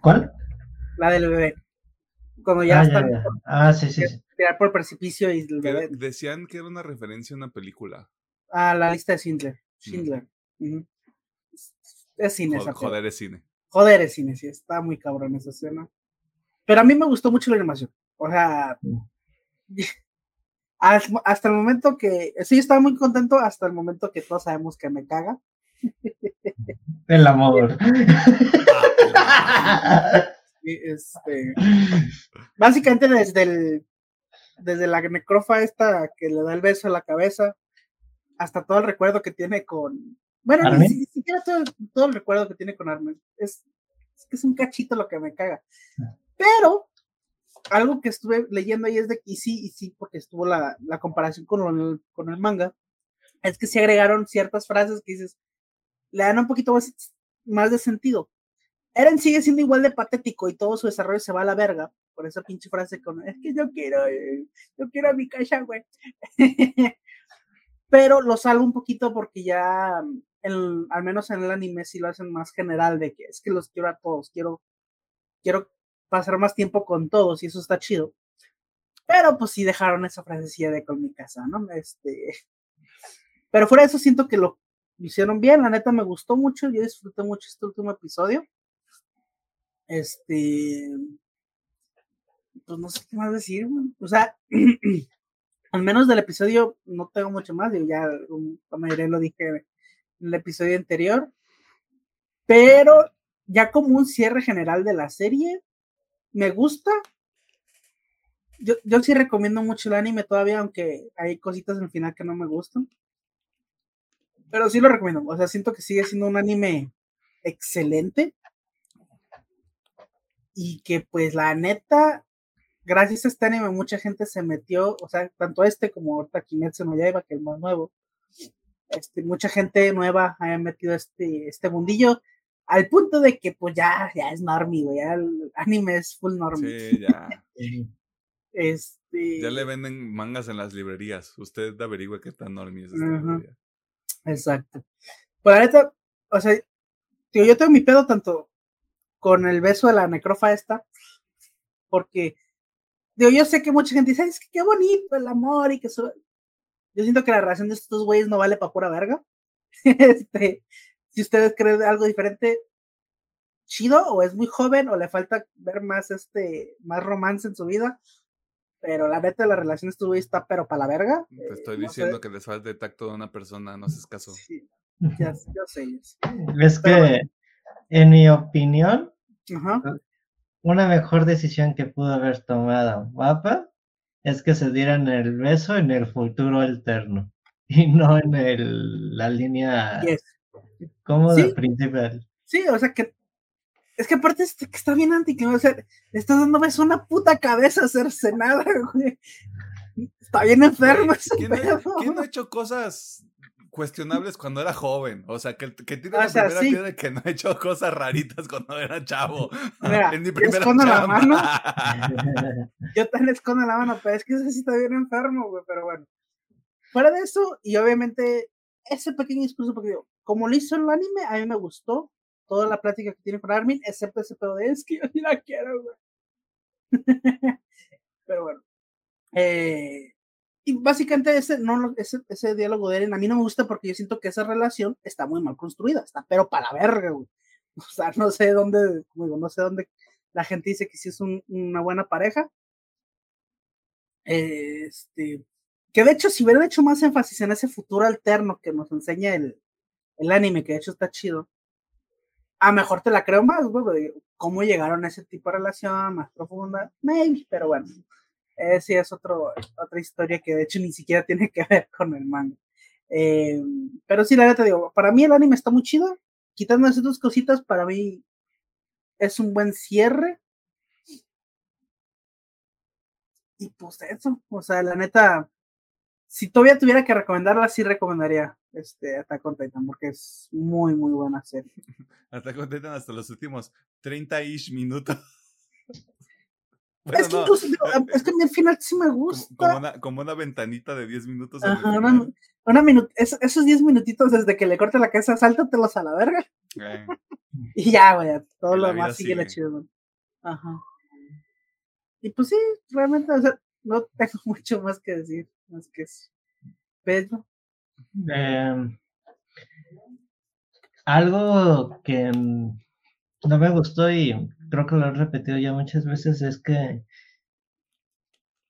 ¿Cuál? La del bebé. Cuando ya ah, están. Ah, sí, sí. Tirar por el precipicio y el bebé. Decían que era una referencia a una película. Ah, la lista de Schindler. Schindler. Es cine joder, joder, es cine. Joder, es cine, sí. Está muy cabrón esa escena. Pero a mí me gustó mucho la animación. O sea. hasta el momento que, sí, estaba muy contento hasta el momento que todos sabemos que me caga. El amor. este, básicamente desde el, desde la necrofa esta que le da el beso a la cabeza, hasta todo el recuerdo que tiene con, bueno, ni, siquiera todo, el recuerdo que tiene con Armin. Es, es que es un cachito lo que me caga. Ah. Pero algo que estuve leyendo ahí es de que, y sí, y sí, porque estuvo la, la comparación con el, con el manga, es que se agregaron ciertas frases que dices, le dan un poquito más, más de sentido. Eren sigue siendo igual de patético y todo su desarrollo se va a la verga por esa pinche frase con, es que yo quiero, yo quiero a mi caja, güey. Pero lo salvo un poquito porque ya, el, al menos en el anime sí lo hacen más general de que es que los quiero a todos, quiero, quiero pasar más tiempo con todos y eso está chido. Pero pues sí dejaron esa frasecilla de con mi casa, ¿no? Este. Pero fuera de eso siento que lo hicieron bien, la neta me gustó mucho, yo disfruté mucho este último episodio. Este. Pues no sé qué más decir, O sea, al menos del episodio no tengo mucho más, digo, ya la lo dije en el episodio anterior. Pero ya como un cierre general de la serie, me gusta. Yo, yo sí recomiendo mucho el anime todavía, aunque hay cositas en el final que no me gustan. Pero sí lo recomiendo. O sea, siento que sigue siendo un anime excelente. Y que pues la neta, gracias a este anime mucha gente se metió, o sea, tanto este como ahorita Kimetsu no Yaiba, que es más nuevo. Este, mucha gente nueva ha metido este, este mundillo al punto de que pues ya, ya es normie, güey, ya el anime es full normie. Sí, ya. este... Ya le venden mangas en las librerías, usted averigüe qué tan normie es esta Exacto. Pues la neta, o sea, tío, yo tengo mi pedo tanto con el beso de la necrofa esta, porque, digo, yo sé que mucha gente dice, es que qué bonito el amor y que eso... Yo siento que la relación de estos güeyes no vale para pura verga. este, si ustedes creen algo diferente, chido, o es muy joven, o le falta ver más este, más romance en su vida. Pero la neta, la relación estuvo está, pero para la verga. Te eh, estoy diciendo que les falta de tacto de una persona, no haces caso. Sí, ya, yo sé. Es que, en mi opinión, una mejor decisión que pudo haber tomado Mapa es que se dieran el beso en el futuro alterno y no en el, la línea como de principal. Sí, o sea que. Es que aparte este, que está bien anti, o sea, le estás dando beso una puta cabeza a hacerse nada, güey. Está bien enfermo ¿Quién, ¿quién ha hecho cosas cuestionables cuando era joven. O sea, que, que tiene la primera piedra de que no ha hecho cosas raritas cuando era chavo. Mira, en mi primera escondo la mano. yo también escondo la mano, pero es que ese sí está bien enfermo, güey. Pero bueno. Fuera de eso, y obviamente ese pequeño discurso, porque digo, como lo hizo el anime, a mí me gustó toda la plática que tiene con Armin, excepto ese pedo de es que yo sí la quiero, güey. Pero bueno. Eh, y básicamente ese, no, ese, ese diálogo de Eren a mí no me gusta porque yo siento que esa relación está muy mal construida, está pero para la verga, güey. O sea, no sé dónde, no sé dónde la gente dice que sí es una buena pareja. Este, que de hecho, si hubiera hecho más énfasis en ese futuro alterno que nos enseña el, el anime, que de hecho está chido, a mejor te la creo más, güey, cómo llegaron a ese tipo de relación más profunda, maybe, pero bueno, eh, sí es otro, otra historia que de hecho ni siquiera tiene que ver con el manga. Eh, pero sí, la verdad te digo, para mí el anime está muy chido, quitando esas dos cositas, para mí es un buen cierre. Y pues eso, o sea, la neta, si todavía tuviera que recomendarla, sí recomendaría este Attack on Titan, porque es muy, muy buena serie. Attack on Titan hasta los últimos 30-ish minutos. es, que incluso, eh, es que al final sí me gusta. Como, una, como una, ventanita de 10 minutos. Ajá, una, una esos 10 minutitos desde que le corte la cabeza, sáltatelos a la verga. Eh. y ya, güey, todo lo demás sigue, la chido. Ajá. Y pues sí, realmente, o sea, no tengo mucho más que decir, más que eso. Pedro. Em, algo que no me gustó y creo que lo he repetido ya muchas veces es que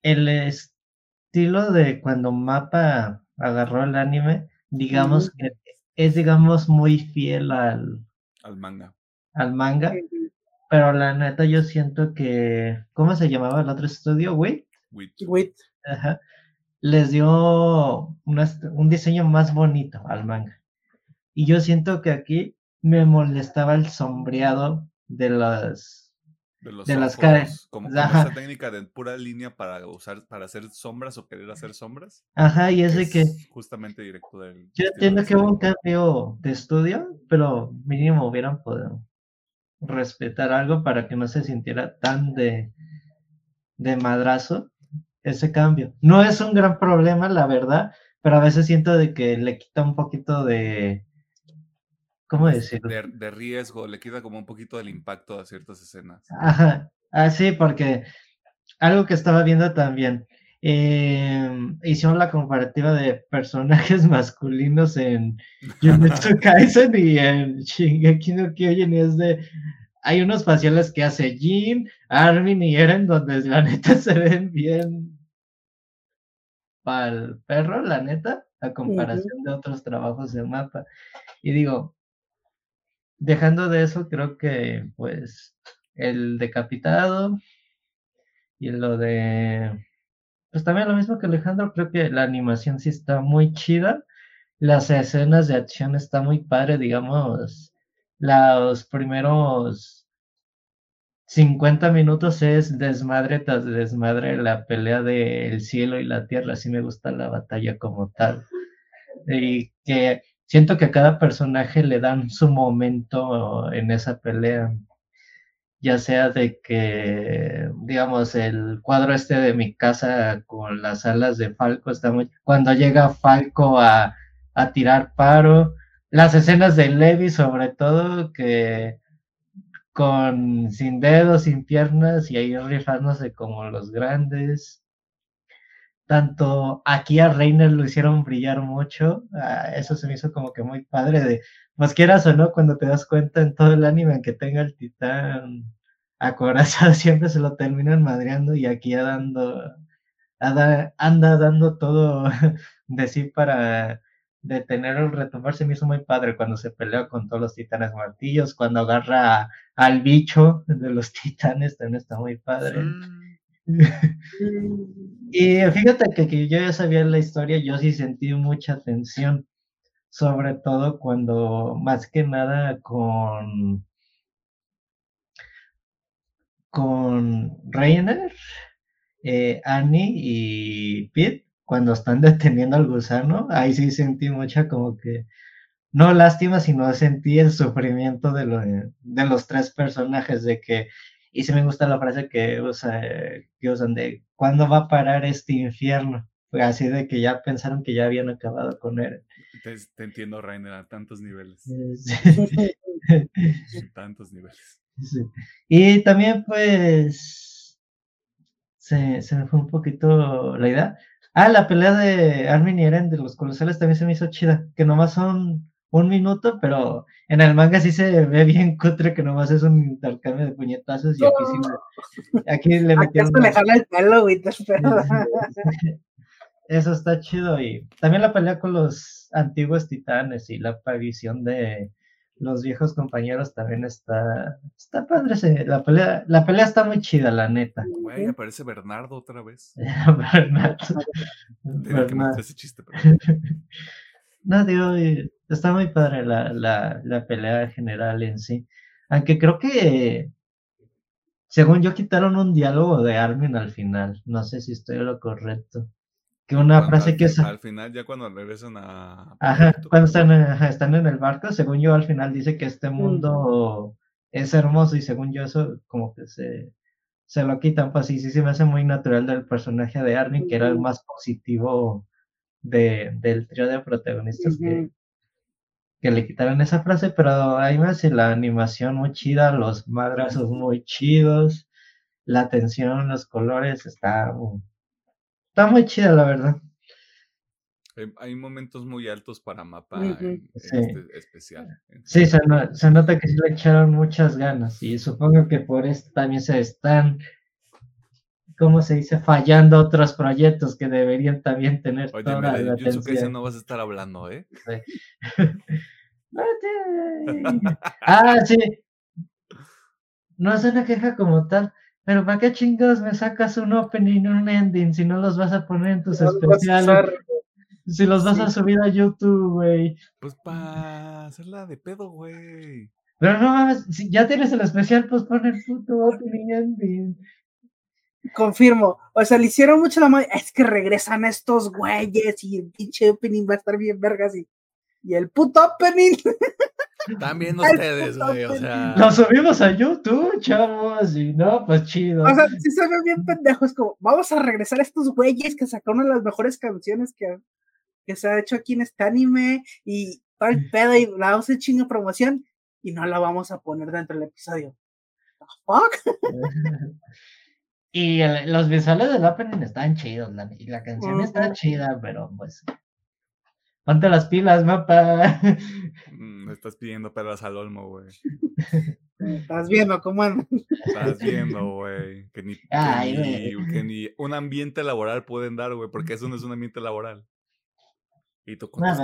el estilo de cuando Mapa agarró el anime, digamos que es digamos muy fiel al, al manga. Al manga. Pero la neta yo siento que ¿cómo se llamaba el otro estudio? Wit. Wit. Ajá les dio un diseño más bonito al manga. Y yo siento que aquí me molestaba el sombreado de las de, las caras. Como, esa técnica de pura línea para usar, para hacer sombras o querer hacer sombras. Ajá, y es de que. Justamente directo del. Yo entiendo que hubo un cambio de estudio, pero mínimo hubieran podido respetar algo para que no se sintiera tan de, de madrazo ese cambio. No es un gran problema, la verdad, pero a veces siento de que le quita un poquito de... ¿Cómo decirlo? De, riesgo, le quita como un poquito del impacto a ciertas escenas. Ajá, así ah, porque algo que estaba viendo también, em, hicieron la comparativa de personajes masculinos en Jujutsu Kaisen y en Shingeki no Kyojin y es de hay unos faciales que hace Jin, Armin y Eren donde la neta se ven bien para el perro, la neta, a comparación de otros trabajos de mapa. Y digo, dejando de eso, creo que pues el decapitado y lo de, pues también lo mismo que Alejandro, creo que la animación sí está muy chida. Las escenas de acción está muy padre, digamos, los primeros 50 minutos es desmadre tras desmadre la pelea del cielo y la tierra. Así me gusta la batalla como tal. Y que siento que a cada personaje le dan su momento en esa pelea. Ya sea de que, digamos, el cuadro este de mi casa con las alas de Falco está muy. Cuando llega Falco a, a tirar paro. Las escenas de Levi, sobre todo, que con sin dedos, sin piernas y ahí rifándose como los grandes. Tanto aquí a Reiner lo hicieron brillar mucho, ah, eso se me hizo como que muy padre de, pues quieras o no, cuando te das cuenta en todo el anime que tenga el titán acorazado siempre se lo terminan madreando y aquí dando, anda dando todo de sí para detener el retomar se me hizo muy padre cuando se pelea con todos los titanes martillos, cuando agarra al bicho de los titanes, también está muy padre. y fíjate que, que, yo ya sabía la historia, yo sí sentí mucha tensión, sobre todo cuando, más que nada con con Reiner, eh, Annie y Pete, cuando están deteniendo al gusano, ahí sí sentí mucha como que, no lástima, sino sentí el sufrimiento de, lo, de los tres personajes, de que, y sí me gusta la frase que, usa, que usan de, ¿cuándo va a parar este infierno? Así de que ya pensaron que ya habían acabado con él. Te, entiendo, Rainer, a tantos niveles. tantos niveles. Y también, pues, se, se me fue un poquito la idea. Ah, la pelea de Armin y Eren de los colosales también se me hizo chida, que nomás son un minuto, pero en el manga sí se ve bien cutre que nomás es un intercambio de puñetazos y aquí sí aquí le metieron. el pelo, güey, Eso está chido y también la pelea con los antiguos titanes y la aparición de los viejos compañeros también está está padre la pelea la pelea está muy chida la neta. Güey aparece Bernardo otra vez. Bernardo, Bernardo. ese chiste pero... no digo está muy padre la, la, la pelea general en sí. Aunque creo que según yo quitaron un diálogo de Armin al final. No sé si estoy lo correcto que una frase que es... Al final, ya cuando regresan a... Ajá, cuando están, están en el barco, según yo, al final dice que este mundo es hermoso y según yo eso como que se, se lo quitan, pues sí, sí se me hace muy natural del personaje de Armin, que era el más positivo de, del trío de protagonistas que, que le quitaron esa frase, pero ahí me hace la animación muy chida, los madrazos muy chidos, la atención, los colores, está Está muy chida, la verdad. Hay momentos muy altos para mapa este especial. Sí, se, se, nota que sí le echaron muchas ganas y supongo que por esto también se están, ¿cómo se dice? Fallando otros proyectos que deberían también tener Oye, toda la yo atención. que no vas a estar hablando, ¿eh? ah, sí. No es una queja como tal, pero ¿para qué chingados me sacas un opening y un ending si no los vas a poner en tus especiales? Si los vas a subir a YouTube, güey. Pues para hacerla de pedo, güey. Pero no mames, si ya tienes el especial, pues pon el puto opening ending. Confirmo. O sea, le hicieron mucho la madre. Es que regresan estos güeyes y el pinche opening va a estar bien vergas y, y el puto opening. También ustedes, güey, o sea. Lo subimos a YouTube, chavos, y no, pues chido. O sea, sí se ve bien pendejo, es como, vamos a regresar a estos güeyes que sacaron una de las mejores canciones que, que se ha hecho aquí en este anime, y todo el pedo, y la vamos a chingo promoción, y no la vamos a poner dentro del episodio. fuck? y los visuales del opening están chidos, la, y la canción está chida, pero pues Ponte las pilas, mapa. Mm, me estás pidiendo pelas al olmo, güey. Estás viendo cómo Estás viendo, güey. Que ni, que, ni, un ambiente laboral pueden dar, güey, porque eso no es un ambiente laboral. Y tú no,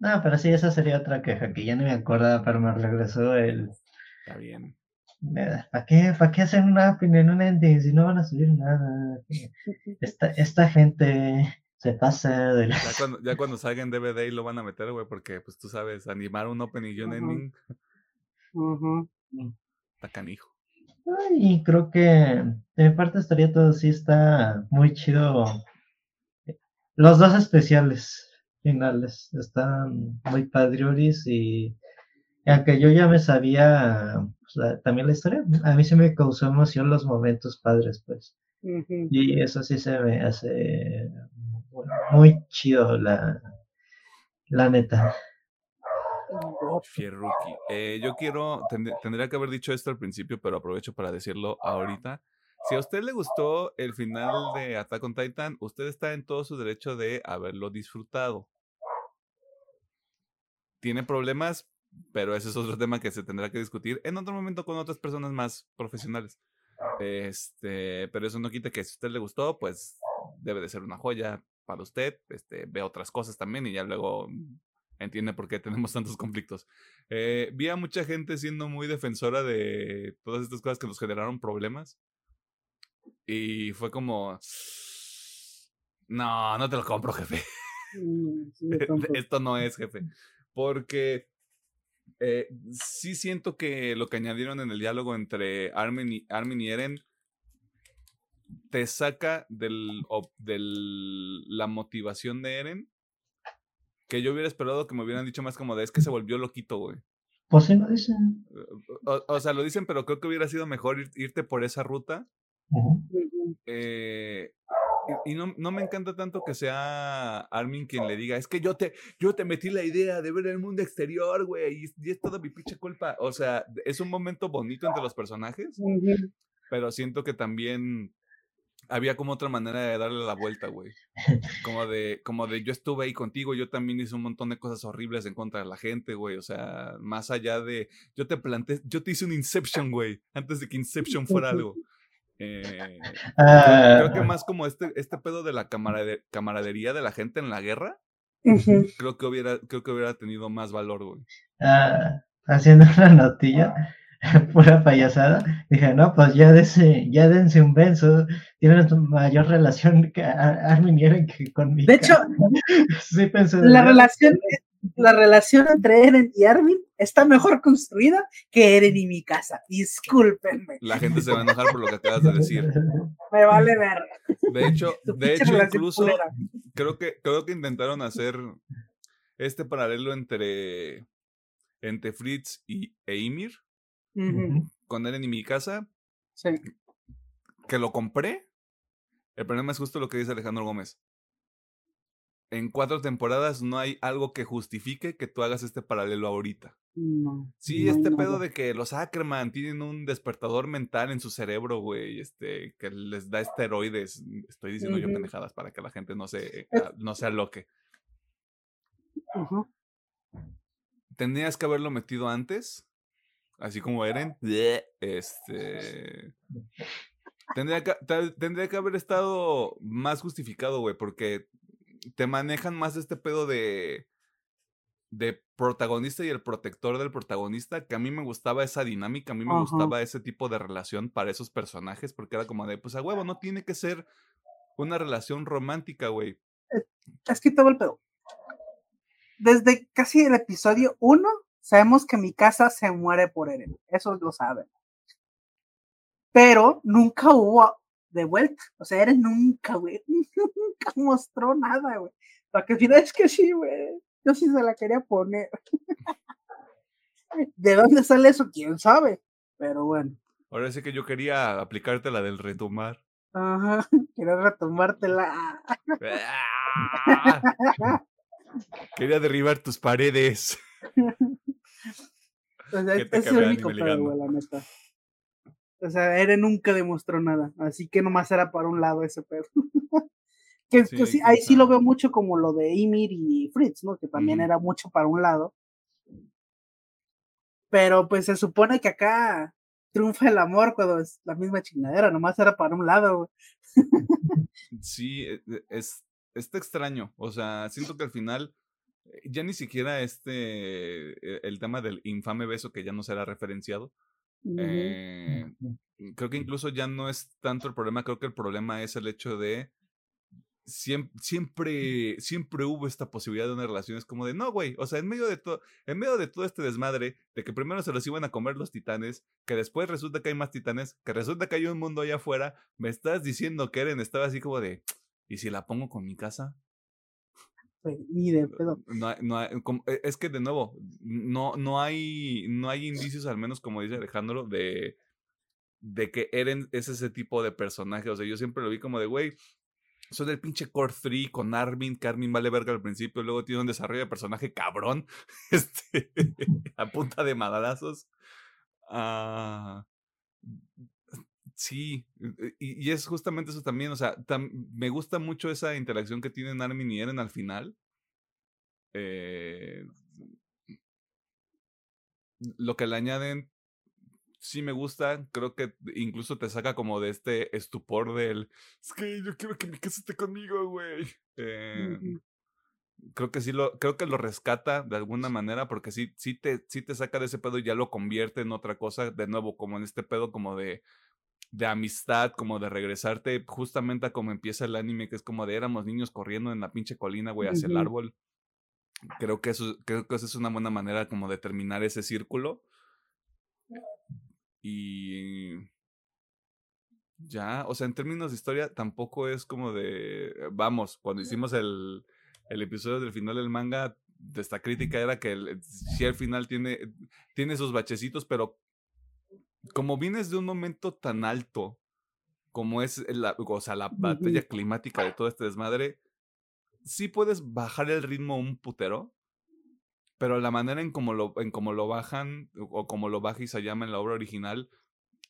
no, pero sí, esa sería otra queja, que ya no me acuerdo, pero me regresó el... Está bien. ¿Para qué, ¿Para qué hacen una opinión, un ending si no van a subir nada? Esta, esta gente se pasa de ya, cuando, ya cuando salga en DVD y lo van a meter, güey, porque pues tú sabes, animar un opening y un ending. Está canijo. Y creo que de mi parte estaría todo así, está muy chido. Los dos especiales finales están muy padrioris y aunque yo ya me sabía también la historia, a mí se me causó emoción los momentos padres, pues. Y eso sí se me hace muy chido la, la neta. Fierruki. Eh, yo quiero, tendría que haber dicho esto al principio, pero aprovecho para decirlo ahorita. Si a usted le gustó el final de Attack on Titan, usted está en todo su derecho de haberlo disfrutado. Tiene problemas, pero ese es otro tema que se tendrá que discutir en otro momento con otras personas más profesionales. Este, pero eso no quita que si a usted le gustó, pues debe de ser una joya para usted. Este, ve otras cosas también y ya luego entiende por qué tenemos tantos conflictos. Eh, vi a mucha gente siendo muy defensora de todas estas cosas que nos generaron problemas. Y fue como, no, no te lo compro, jefe. Esto no es, jefe. Porque eh, sí siento que lo que añadieron en el diálogo entre Armin y, Armin y Eren te saca del, la motivación de Eren. Que yo hubiera esperado que me hubieran dicho más como de es que se volvió loquito, güey. Pues sí lo dicen. O, sea, lo dicen, pero creo que hubiera sido mejor irte por esa ruta. eh, y no, no, me encanta tanto que sea Armin quien le diga, es que yo te, yo te metí la idea de ver el mundo exterior, güey, y, es toda mi pinche culpa. O sea, es un momento bonito entre los personajes, pero siento que también había como otra manera de darle la vuelta, güey. Como de, como de yo estuve ahí contigo, yo también hice un montón de cosas horribles en contra de la gente, güey. O sea, más allá de, yo te planté, yo te hice un Inception, güey, antes de que Inception fuera algo. Eh, creo, que ah. más como este, este pedo de la camaradería de la gente en la guerra, creo, que hubiera, creo que hubiera tenido más valor, güey. Ah, haciendo una notilla, pura payasada, dije, no, pues ya, dense, ya dense un beso, tienen mayor relación que Armin y Eren que conmigo. De hecho, sí pensé la, relación, la relación entre Eren y Armin está mejor construida que Eren y mi casa. Discúlpenme. La gente se va a enojar por lo que acabas de decir. Me vale ver. De hecho, de hecho incluso creo que, creo que intentaron hacer este paralelo entre, entre Fritz y Con Eren y mi casa. Sí. Que lo compré. El problema es justo lo que dice Alejandro Gómez. En cuatro temporadas no hay algo que justifique que tú hagas este paralelo ahorita. No. Sí, este pedo de que los Ackerman tienen un despertador mental en su cerebro, güey, este, que les da esteroides. Estoy diciendo yo pendejadas para que la gente no se, ah, no se aloque. Tendrías que haberlo metido antes así como Eren, este... Tendría que, tendría que haber estado más justificado, güey, porque te manejan más este pedo de de protagonista y el protector del protagonista, que a mí me gustaba esa dinámica, a mí me gustaba ese tipo de relación para esos personajes, porque era como de, pues a huevo, no tiene que ser una relación romántica, güey. Eh, es que todo el pedo. Desde casi el episodio 1 Sabemos que mi casa se muere por Eren, eso lo saben. Pero nunca hubo de vuelta. O sea, Eren nunca, güey, nunca mostró nada, güey. Para que al final es que sí, güey. Yo sí se la quería poner. ¿De dónde sale eso? ¿Quién sabe? Pero bueno. Ahora sí que yo quería aplicarte la del retomar. Ajá, quiero retomártela. quería derribar tus paredes. O sea, es el único pedo, la neta. O sea, Eren nunca demostró nada, así que nomás era para un lado ese pedo. que, sí, ahí sí lo veo mucho como lo de Ymir y Fritz, ¿no? Que también era mucho para un lado. Pero pues se supone que acá triunfa el amor cuando es la misma chingadera, nomás era para un lado. sí, e, e, es, está extraño. O sea, siento que al final ya ni siquiera este, eh, el tema del infame beso que ya no será referenciado. Eh, creo que incluso ya no es tanto el problema, creo que el problema es el hecho de siempre, siempre, siempre hubo esta posibilidad de una relación. Es como de, no, güey, o sea, en medio de todo, en medio de todo este desmadre, de que primero se los iban a comer los titanes, que después resulta que hay más titanes, que resulta que hay un mundo allá afuera, me estás diciendo que Eren estaba así como de, ¿y si la pongo con mi casa? Ni de pedo. No, e, es que de nuevo, no, no, hay, no hay indicios, al menos como dice Alejandro, de, de que Eren es ese tipo de personaje. O sea, yo siempre lo vi como de, güey, soy del pinche Core 3 con Armin, que Armin vale verga al principio, luego tiene un desarrollo de personaje cabrón, este, a punta de madrazos. Ah, sí, e, y, es justamente eso también, o sea, me gusta mucho esa interacción que tienen Armin y Eren al final. Eh, lo que le añaden, sí me gusta, creo que incluso te saca como de este estupor del, es que yo quiero que mi casa esté conmigo, güey. Eh, creo que sí lo, creo que lo rescata de alguna manera, porque sí, sí te, sí te saca de ese pedo y ya lo convierte en otra cosa, de nuevo, como en este pedo como de de amistad, como de regresarte justamente a como empieza el anime, que es como de éramos niños corriendo en la pinche colina, güey, hacia el árbol. Creo que eso, creo que eso es una buena manera como de terminar ese círculo. Y ya, o sea, en términos de historia, tampoco es como de, vamos, cuando hicimos el, el episodio del final del manga, de esta crítica era que el, si al final tiene, tiene esos bachecitos, pero como vienes de un momento tan alto como es la, o sea, la batalla climática de todo este desmadre, sí puedes bajar el ritmo un putero, pero la manera en cómo lo, en cómo lo bajan o como lo baja llama en la obra original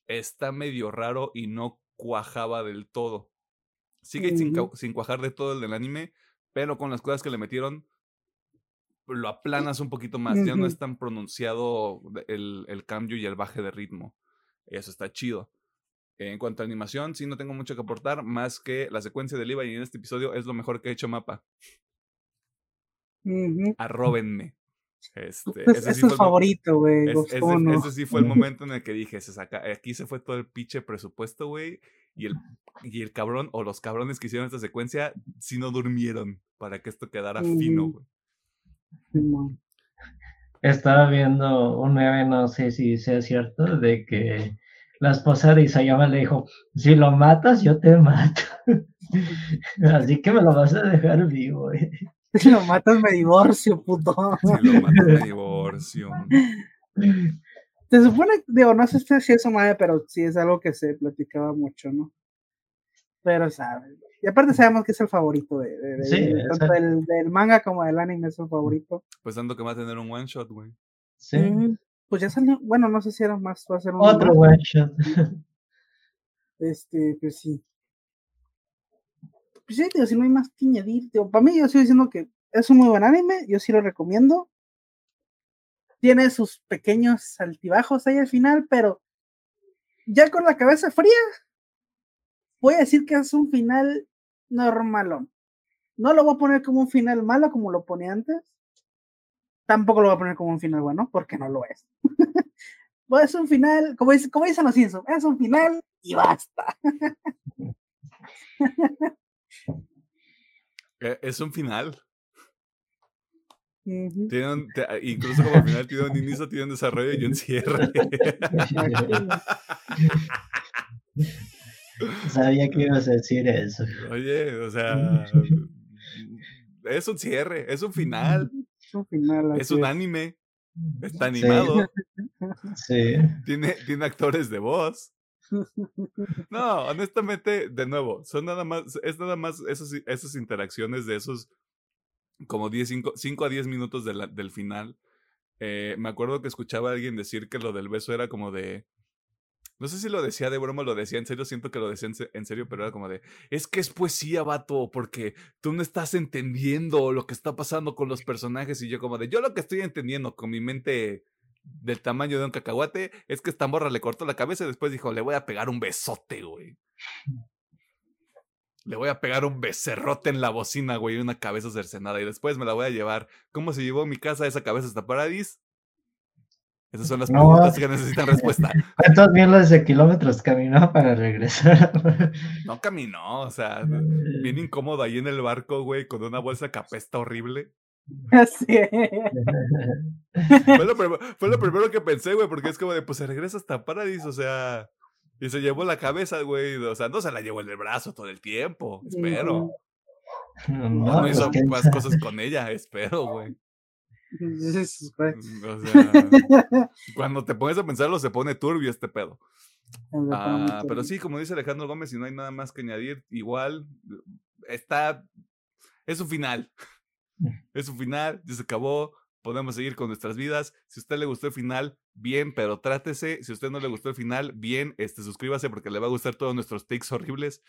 está medio raro y no cuajaba del todo. Sigue sin, sin cuajar de todo el del anime, pero con las cosas que le metieron, lo aplanas un poquito más. Ya no es tan pronunciado el, el, cambio y el baje de ritmo. Eso está chido. En cuanto a animación, sí no tengo mucho que aportar, más que la secuencia de Levi en este episodio es lo mejor que ha hecho Mapa. Arróbenme. Este, ese, es el favorito, güey. ese, sí fue el momento en el que dije, se saca, aquí se fue todo el pinche presupuesto, güey. Y el, y el cabrón o los cabrones que hicieron esta secuencia, sí no durmieron para que esto quedara fino, güey. Estaba viendo un meme, no sé si sea cierto, de que la esposa de Isayama le dijo, si lo matas, yo te mato. Así que me lo vas a dejar vivo. Si lo matas, me divorcio, puto. Si lo matas, me divorcio. Se supone, digo, no sé si es madre, pero sí es algo que se platicaba mucho, ¿no? Pero, ¿sabes? Y aparte sabemos que es el favorito de, tanto del, manga como del anime es el favorito. Pues dando que va a tener un one shot, güey. Sí. pues ya salió, bueno, no sé si era más, va a ser un otro one shot. Este, pues sí. Pues sí, digo, si no hay más que añadir, para mí yo sigo diciendo que es un muy buen anime, yo sí lo recomiendo. Tiene sus pequeños altibajos ahí al final, pero ya con la cabeza fría, voy a decir que es un final normalón. No lo voy a poner como un final malo como lo ponía antes. Tampoco lo voy a poner como un final bueno, porque no lo es. pues es un final, como, como dicen los Simpsons, es un final y basta. Eh, es un final. incluso como final tiene un inicio, tiene un desarrollo y un cierre. Sabía que ibas a decir eso. Oye, o sea, es un cierre, es un final. Es un final. Es un anime. Está animado. Sí. Tiene, tiene actores de voz. No, honestamente, de nuevo, son nada más, es nada más esos, esas interacciones de esos como 10, 5, a 10 minutos del final. Eh, me acuerdo que escuchaba a alguien decir que lo del beso era como de, no sé si lo decía de broma lo decía en serio, siento que lo decía en serio, pero era como de, es que es poesía, vato, porque tú no estás entendiendo lo que está pasando con los personajes y yo como de, yo lo que estoy entendiendo con mi mente del tamaño de un cacahuate es que esta morra le cortó la cabeza y después dijo, le voy a pegar un besote, güey. Le voy a pegar un becerrote en la bocina, güey, una cabeza cercenada y después me la voy a llevar. ¿Cómo se llevó mi casa esa cabeza hasta Paradis? Esas son las preguntas que necesitan respuesta. ¿Cuántos miles de kilómetros caminó para regresar? No caminó, o sea, bien incómodo ahí en el barco, güey, con una bolsa capesta horrible. Así fue, lo fue, lo primero que pensé, güey, porque es como de, pues se regresa hasta Paradis, o sea, y se llevó la cabeza, güey, o sea, no se la llevó en el brazo todo el tiempo, espero. No, no hizo más cosas con ella, espero, güey. cuando te pones a pensarlo, se pone turbio este pedo. Ah, pero sí, como dice Alejandro Gómez, si no hay nada más que añadir, igual está. Es un final. Es un final, ya se acabó. Podemos seguir con nuestras vidas. Si a usted le gustó el final, bien, pero trátese. Si a usted no le gustó el final, bien, este, suscríbase porque le va a gustar todos nuestros takes horribles.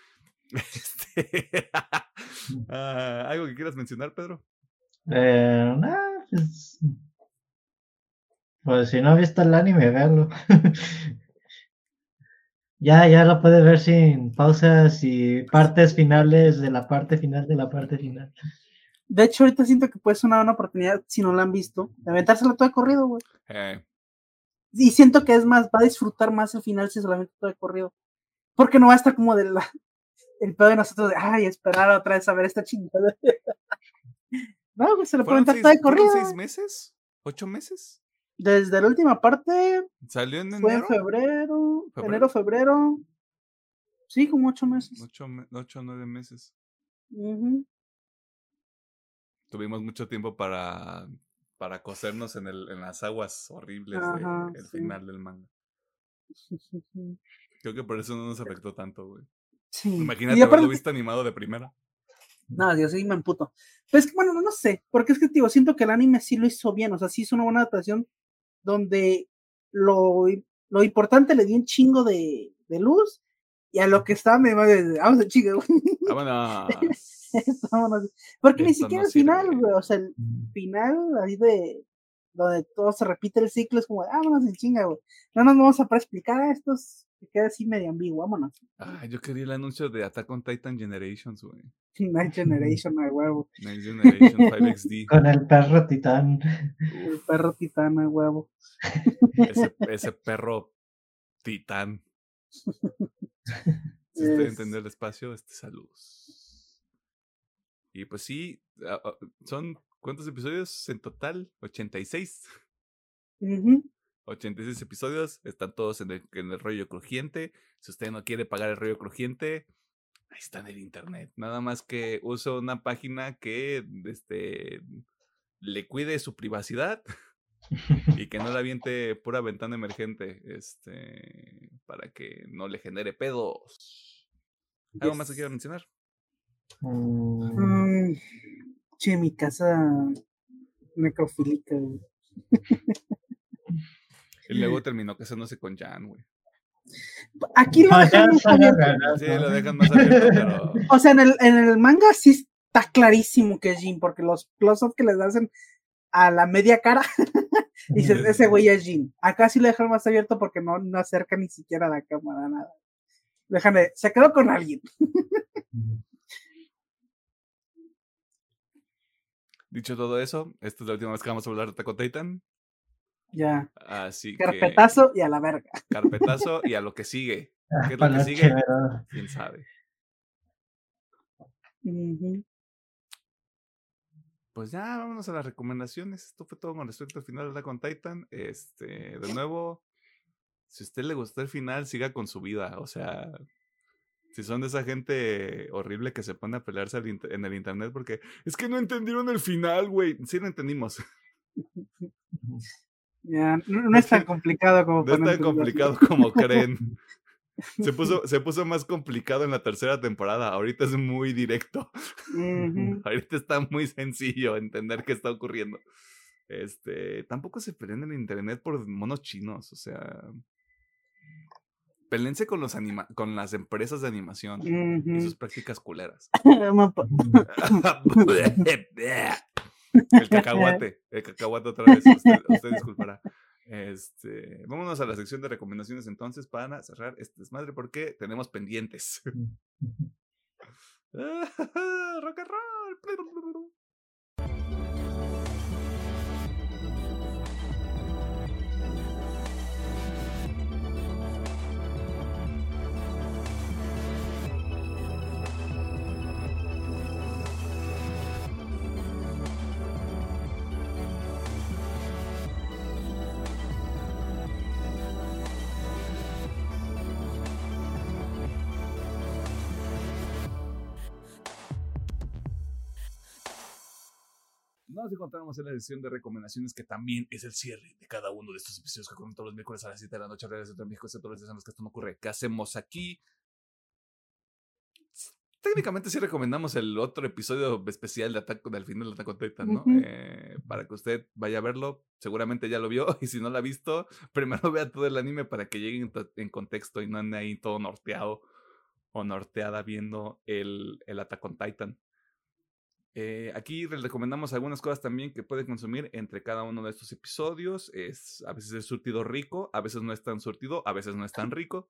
Este, ah, ¿Algo que quieras mencionar, Pedro? Eh, pues, pues, si no ha visto el anime, véalo. ya, ya lo puede ver sin pausas y partes finales de la parte final de la parte final. De hecho, ahorita siento que puede ser una buena oportunidad, si no la han visto, de aventárselo todo de corrido, güey. Eh. Y siento que es más, va a disfrutar más el final si solamente todo de corrido. Porque no va a estar como de la, el pedo de nosotros de, ay, esperar otra vez a ver esta chingada. No, se lo pueden de corrido. ¿Seis meses? ¿Ocho meses? Desde la última parte. ¿Salió en enero? Fue en febrero, enero, febrero. Sí, como ocho meses. Ocho, ocho nueve meses. Tuvimos mucho tiempo para, para cosernos en, el, en las aguas horribles del final del manga. Creo que por eso no nos afectó tanto, güey. Sí. Imagínate haberlo visto animado de primera. No, Dios, sí me emputo. Pues que, bueno, no, sé, porque es que, digo, siento que el anime sí lo hizo bien, o sea, sí hizo una buena adaptación donde lo, lo importante le dio un chingo de, de luz Y a lo que estaba me vamos a chingar, güey. Vámonos. Vámonos. Porque ni siquiera no el final, güey. O sea, el final ahí de donde todo se repite el ciclo es como, ah, vámonos en chinga, güey. No nos vamos a para explicar a estos que queda así medio ambiguo, vámonos. Ah, yo quería el anuncio de Attack on Titan Generations, güey. Night Generation, a huevo. Next Generation 5XD. Con el perro titán. El perro titán, a huevo. ese, ese perro titán. Si usted Es- entiende el espacio, este saludos. Y pues sí, son ¿cuántos episodios en total? 86. Ujú. 86 episodios, están todos en el, en el rollo crujiente. Si usted no quiere pagar el rollo crujiente, ahí está en el internet. Nada más que use una página que este, le cuide su privacidad y que no le aviente pura ventana emergente este, para que no le genere pedos. ¿Algo más que quiera mencionar? Mm, Mm, che, mi casa necrofílica, güey. Y luego terminó casándose con Jan, güey. Aquí lo dejan está abierto. Sí, lo dejan más abierto, pero... O sea, en el, en el manga sí está clarísimo que es Jin, porque los close-up que les hacen a la media cara, dices, ese güey es Jin. Acá sí lo dejan más abierto porque no, no acerca ni siquiera a la cámara, nada. Déjame, se quedó con alguien. Dicho todo eso, esta es la última vez que vamos a hablar de Attack on Titan. Ya, Así carpetazo y a la verga. carpetazo y a lo que sigue. ¿Qué es lo que sigue? ¿Quién sabe? Pues ya, vámonos a las recomendaciones. Esto fue todo con respecto al final de Attack on Titan. Este, de nuevo, si a usted le gustó el final, siga con su vida. O sea, si son de esa gente horrible que se pone a pelearse en el internet porque es que no entendieron el final, güey. Sí lo entendimos. Ya, no, no es tan complicado como No es tan complicado como creen. Se puso, se puso más complicado en la tercera temporada. Ahorita es muy directo. Ahorita está muy sencillo entender qué está ocurriendo. Este, tampoco se peleen en internet por monos chinos, o sea, pelense con los anima con las empresas de animación y Ujú. sus prácticas culeras. El cacahuate, el cacahuate otra vez, usted, usted disculpará. Este, vámonos a la sección de recomendaciones entonces para cerrar este desmadre porque tenemos pendientes. Rock and roll. Nos encontramos en la sección de recomendaciones que también es el cierre de cada uno de estos episodios que comentan los miércoles a las 7 de la noche, a de México, excepto los días en los que esto no ocurre. ¿Qué hacemos aquí? Técnicamente sí recomendamos el otro episodio especial de Attack del final de Attack on Titan, ¿no? Eh, para que usted vaya a verlo. Seguramente ya lo vio y si no lo ha visto, primero vea todo el anime para que llegue en, to- en contexto y no ande ahí todo norteado o norteada viendo el, el Attack on Titan. Eh, aquí les recomendamos algunas cosas también que pueden consumir entre cada uno de estos episodios. Es, a veces es surtido rico, a veces no es tan surtido, a veces no es tan rico.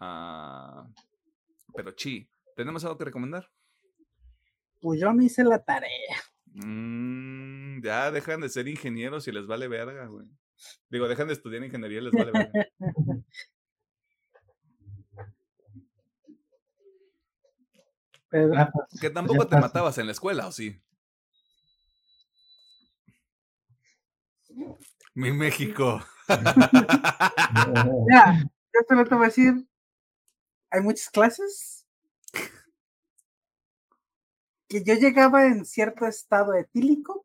Ah, pero chi, ¿tenemos algo que recomendar? Pues yo no hice la tarea. Mm, ya dejan de ser ingenieros y les vale verga, güey. Digo, dejan de estudiar ingeniería y les vale verga. Pero, Ah, pues, Que tampoco te pasa. matabas en la escuela, ¿o sí? Mi México. ya, yo te lo te voy a decir. Hay muchas clases que yo llegaba en cierto estado etílico.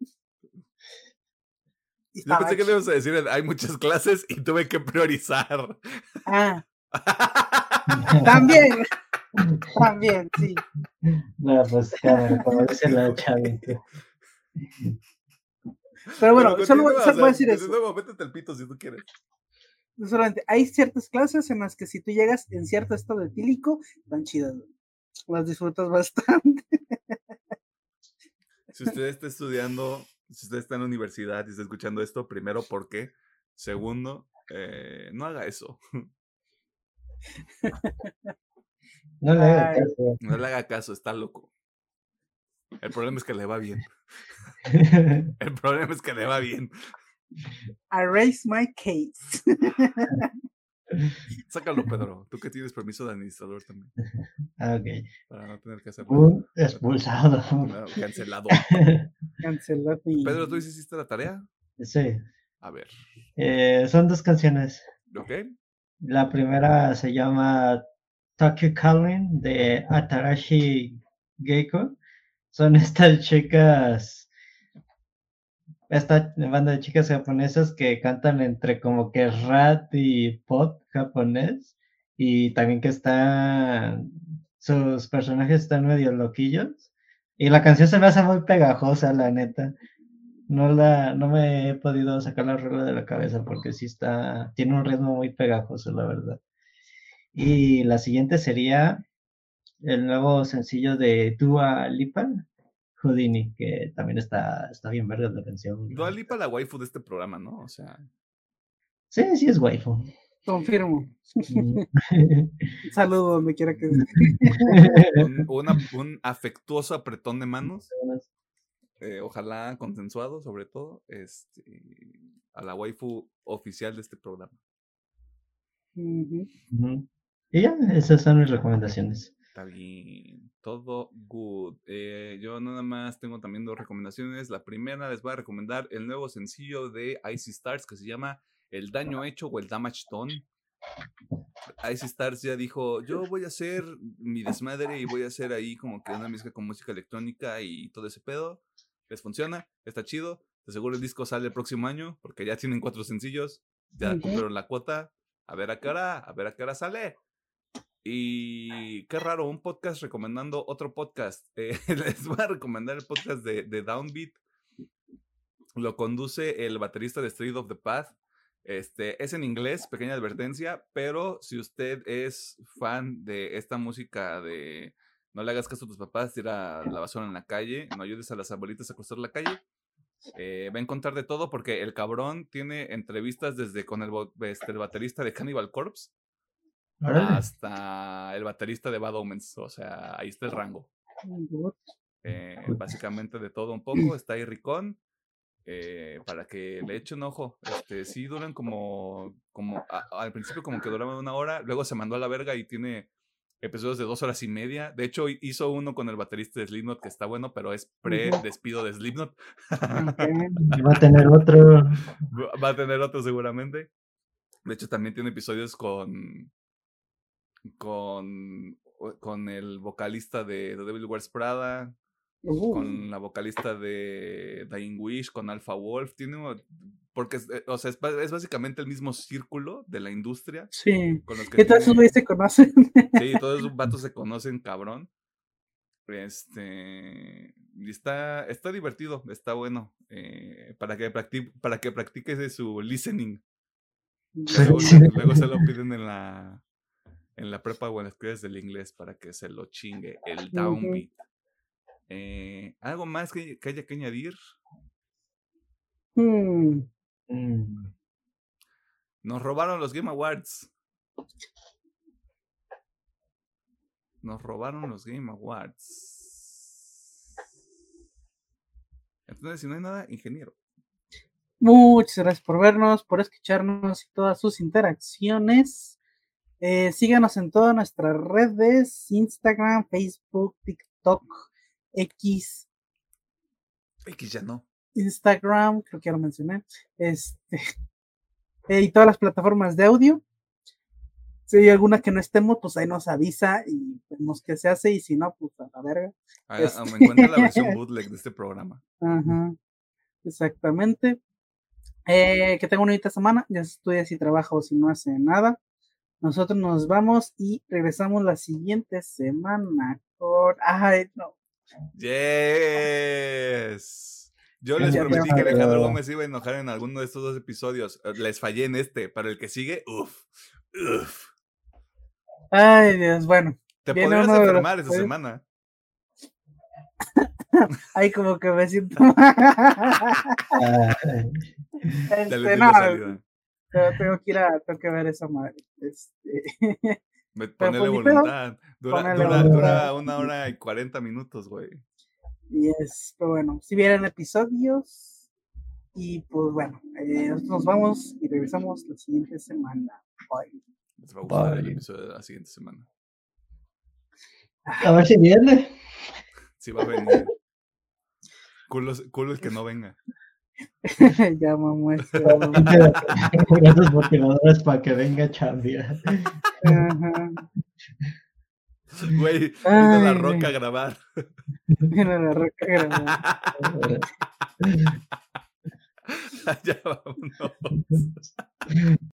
y Yo estaba pensé que le ibas a decir, hay muchas clases y tuve que priorizar. Ah, también, también, sí. No, pues claro, como dice la chavita. Pero bueno, Pero solo solo voy a o sea, decir eso. luego, métete el pito si tú quieres. solamente hay ciertas clases en las que si tú llegas en cierto estado etílico, están chidas. Las disfrutas bastante. Si usted está estudiando, si usted está en la universidad y está escuchando esto, primero, ¿por qué? Segundo, eh, no haga eso. No le haga caso. No le haga caso, está loco. El problema es que le va bien. El problema es que le va bien. I raise my case. Sácalo, Pedro. Tú que tienes permiso de administrador también. Ah, ok. Para no tener que hacerlo. Un expulsado. Cancelado. Cancelado y- Pedro, ¿tú hiciste la tarea? Sí. A ver. Eh, son dos canciones. ¿Ok? La primera se llama Tokyo Calling de Atarashi Geiko. Son estas chicas, esta banda de chicas japonesas que cantan entre como que rap y pop japonés. Y también que están, sus personajes están medio loquillos. Y la canción se me hace muy pegajosa, la neta. No, la, no me he podido sacar la regla de la cabeza porque sí está, tiene un ritmo muy pegajoso, la verdad. Y la siguiente sería el nuevo sencillo de Dua Lipa, Houdini, que también está, está bien verde la canción. Dua Lipa la waifu de este programa, ¿no? O sea, Sí, sí es waifu. Confirmo. Mm. Un saludo donde quiera que un, una- un afectuoso apretón de manos. eh, ojalá consensuado, sobre todo, este, a la waifu oficial de este programa. Y ya, esas son mis recomendaciones. Está bien, todo good. Eh, yo nada más tengo también dos recomendaciones. La primera les voy a recomendar el nuevo sencillo de Icy Stars que se llama El Daño Hecho o el Damage Done. Icy Stars ya dijo, yo voy a hacer mi desmadre y voy a hacer ahí como que una mezcla con música electrónica y todo ese pedo. Les funciona, está chido. De seguro el disco sale el próximo año porque ya tienen cuatro sencillos. Ya cumplieron la cuota. A ver a qué hora, a ver a qué hora sale. Y qué raro, un podcast recomendando otro podcast. Eh, les voy a recomendar el podcast de, de Downbeat. Lo conduce el baterista de Street of the Path. Este, es en inglés, pequeña advertencia, pero si usted es fan de esta música de no le hagas caso a tus papás, tira la basura en la calle, no ayudes a las abuelitas a cruzar la calle, eh, va a encontrar de todo porque el cabrón tiene entrevistas desde con el, este, el baterista de Cannibal Corpse Órale. hasta el baterista de Bad Omens. O sea, ahí está el rango. Eh, básicamente de todo un poco. Está ahí Ricón. eh, para que le eche un ojo. Este, sí duran como, como a- al principio como que duraban una hora, luego se mandó a la verga y tiene episodios de dos horas y media. De hecho, hi- hizo uno con el baterista de Slipknot que está bueno, pero es pre-despido de Slipknot. Ok. Va a tener otro. Va- Va a tener otro seguramente. De hecho, también tiene episodios con. Con. con el vocalista de The Devil Wears Prada. Uh, Con la vocalista de Dying Wish, con Alpha Wolf. Tiene. Porque, es, eh, o sea, es, es básicamente el mismo círculo de la industria. Sí. Con los que ¿Qué tal esos tiene- güeyes se conocen? Sí, todos esos vatos se conocen, cabrón. Este. Y está, está divertido, está bueno. eh, para, que practi- para que practiques su listening. Luego, luego se lo piden en la, en la prepa o en las clases del inglés para que se lo chingue el downbeat. Eh, ¿Algo más que, que haya que añadir? Hmm, Mm. Nos robaron los Game Awards. Nos robaron los Game Awards. Entonces, si no hay nada, ingeniero. Muchas gracias por vernos, por escucharnos y todas sus interacciones. Eh, síganos en todas nuestras redes: Instagram, Facebook, TikTok, X, X ya no. Instagram, creo que ya lo mencioné. Este, eh, y todas las plataformas de audio. Si hay alguna que no estemos, pues ahí nos avisa y vemos qué se hace. Y si no, pues a la verga. Ah, Este- ah, Me encuentra la versión bootleg de este programa. Ajá, exactamente. Eh, que tenga una bonita semana. Ya estudia si trabaja o si no hace nada. Nosotros nos vamos y regresamos la siguiente semana con. Ay, no. Yes. Yo les prometí que Alejandro Gómez iba a enojar en alguno de estos dos episodios. Eh, Les fallé en este, pero el que sigue, uff, uff. Ay, Dios, bueno. Te podrías de los enfermar esta semana. Ay, como que me siento. Dale, Este, no, tengo que ir a, tengo que ver esa madre. Este, Ponele pues voluntad. Dura, Ponele dura, voluntad. dura una hora y cuarenta minutos, güey. y es, pero bueno, si vieran episodios. Y pues bueno, eh, nosotros nos vamos y regresamos la siguiente semana. Bye. Les va a gustar el Bye. episodio de la siguiente semana. a ver si viene. Si va a venir. Culo, culo el que no venga. ya mamó este. Esos motivadores para que venga a chambear. Ajá. Güey, vino la roca a grabar. Mira la roca grabó. ya vámonos.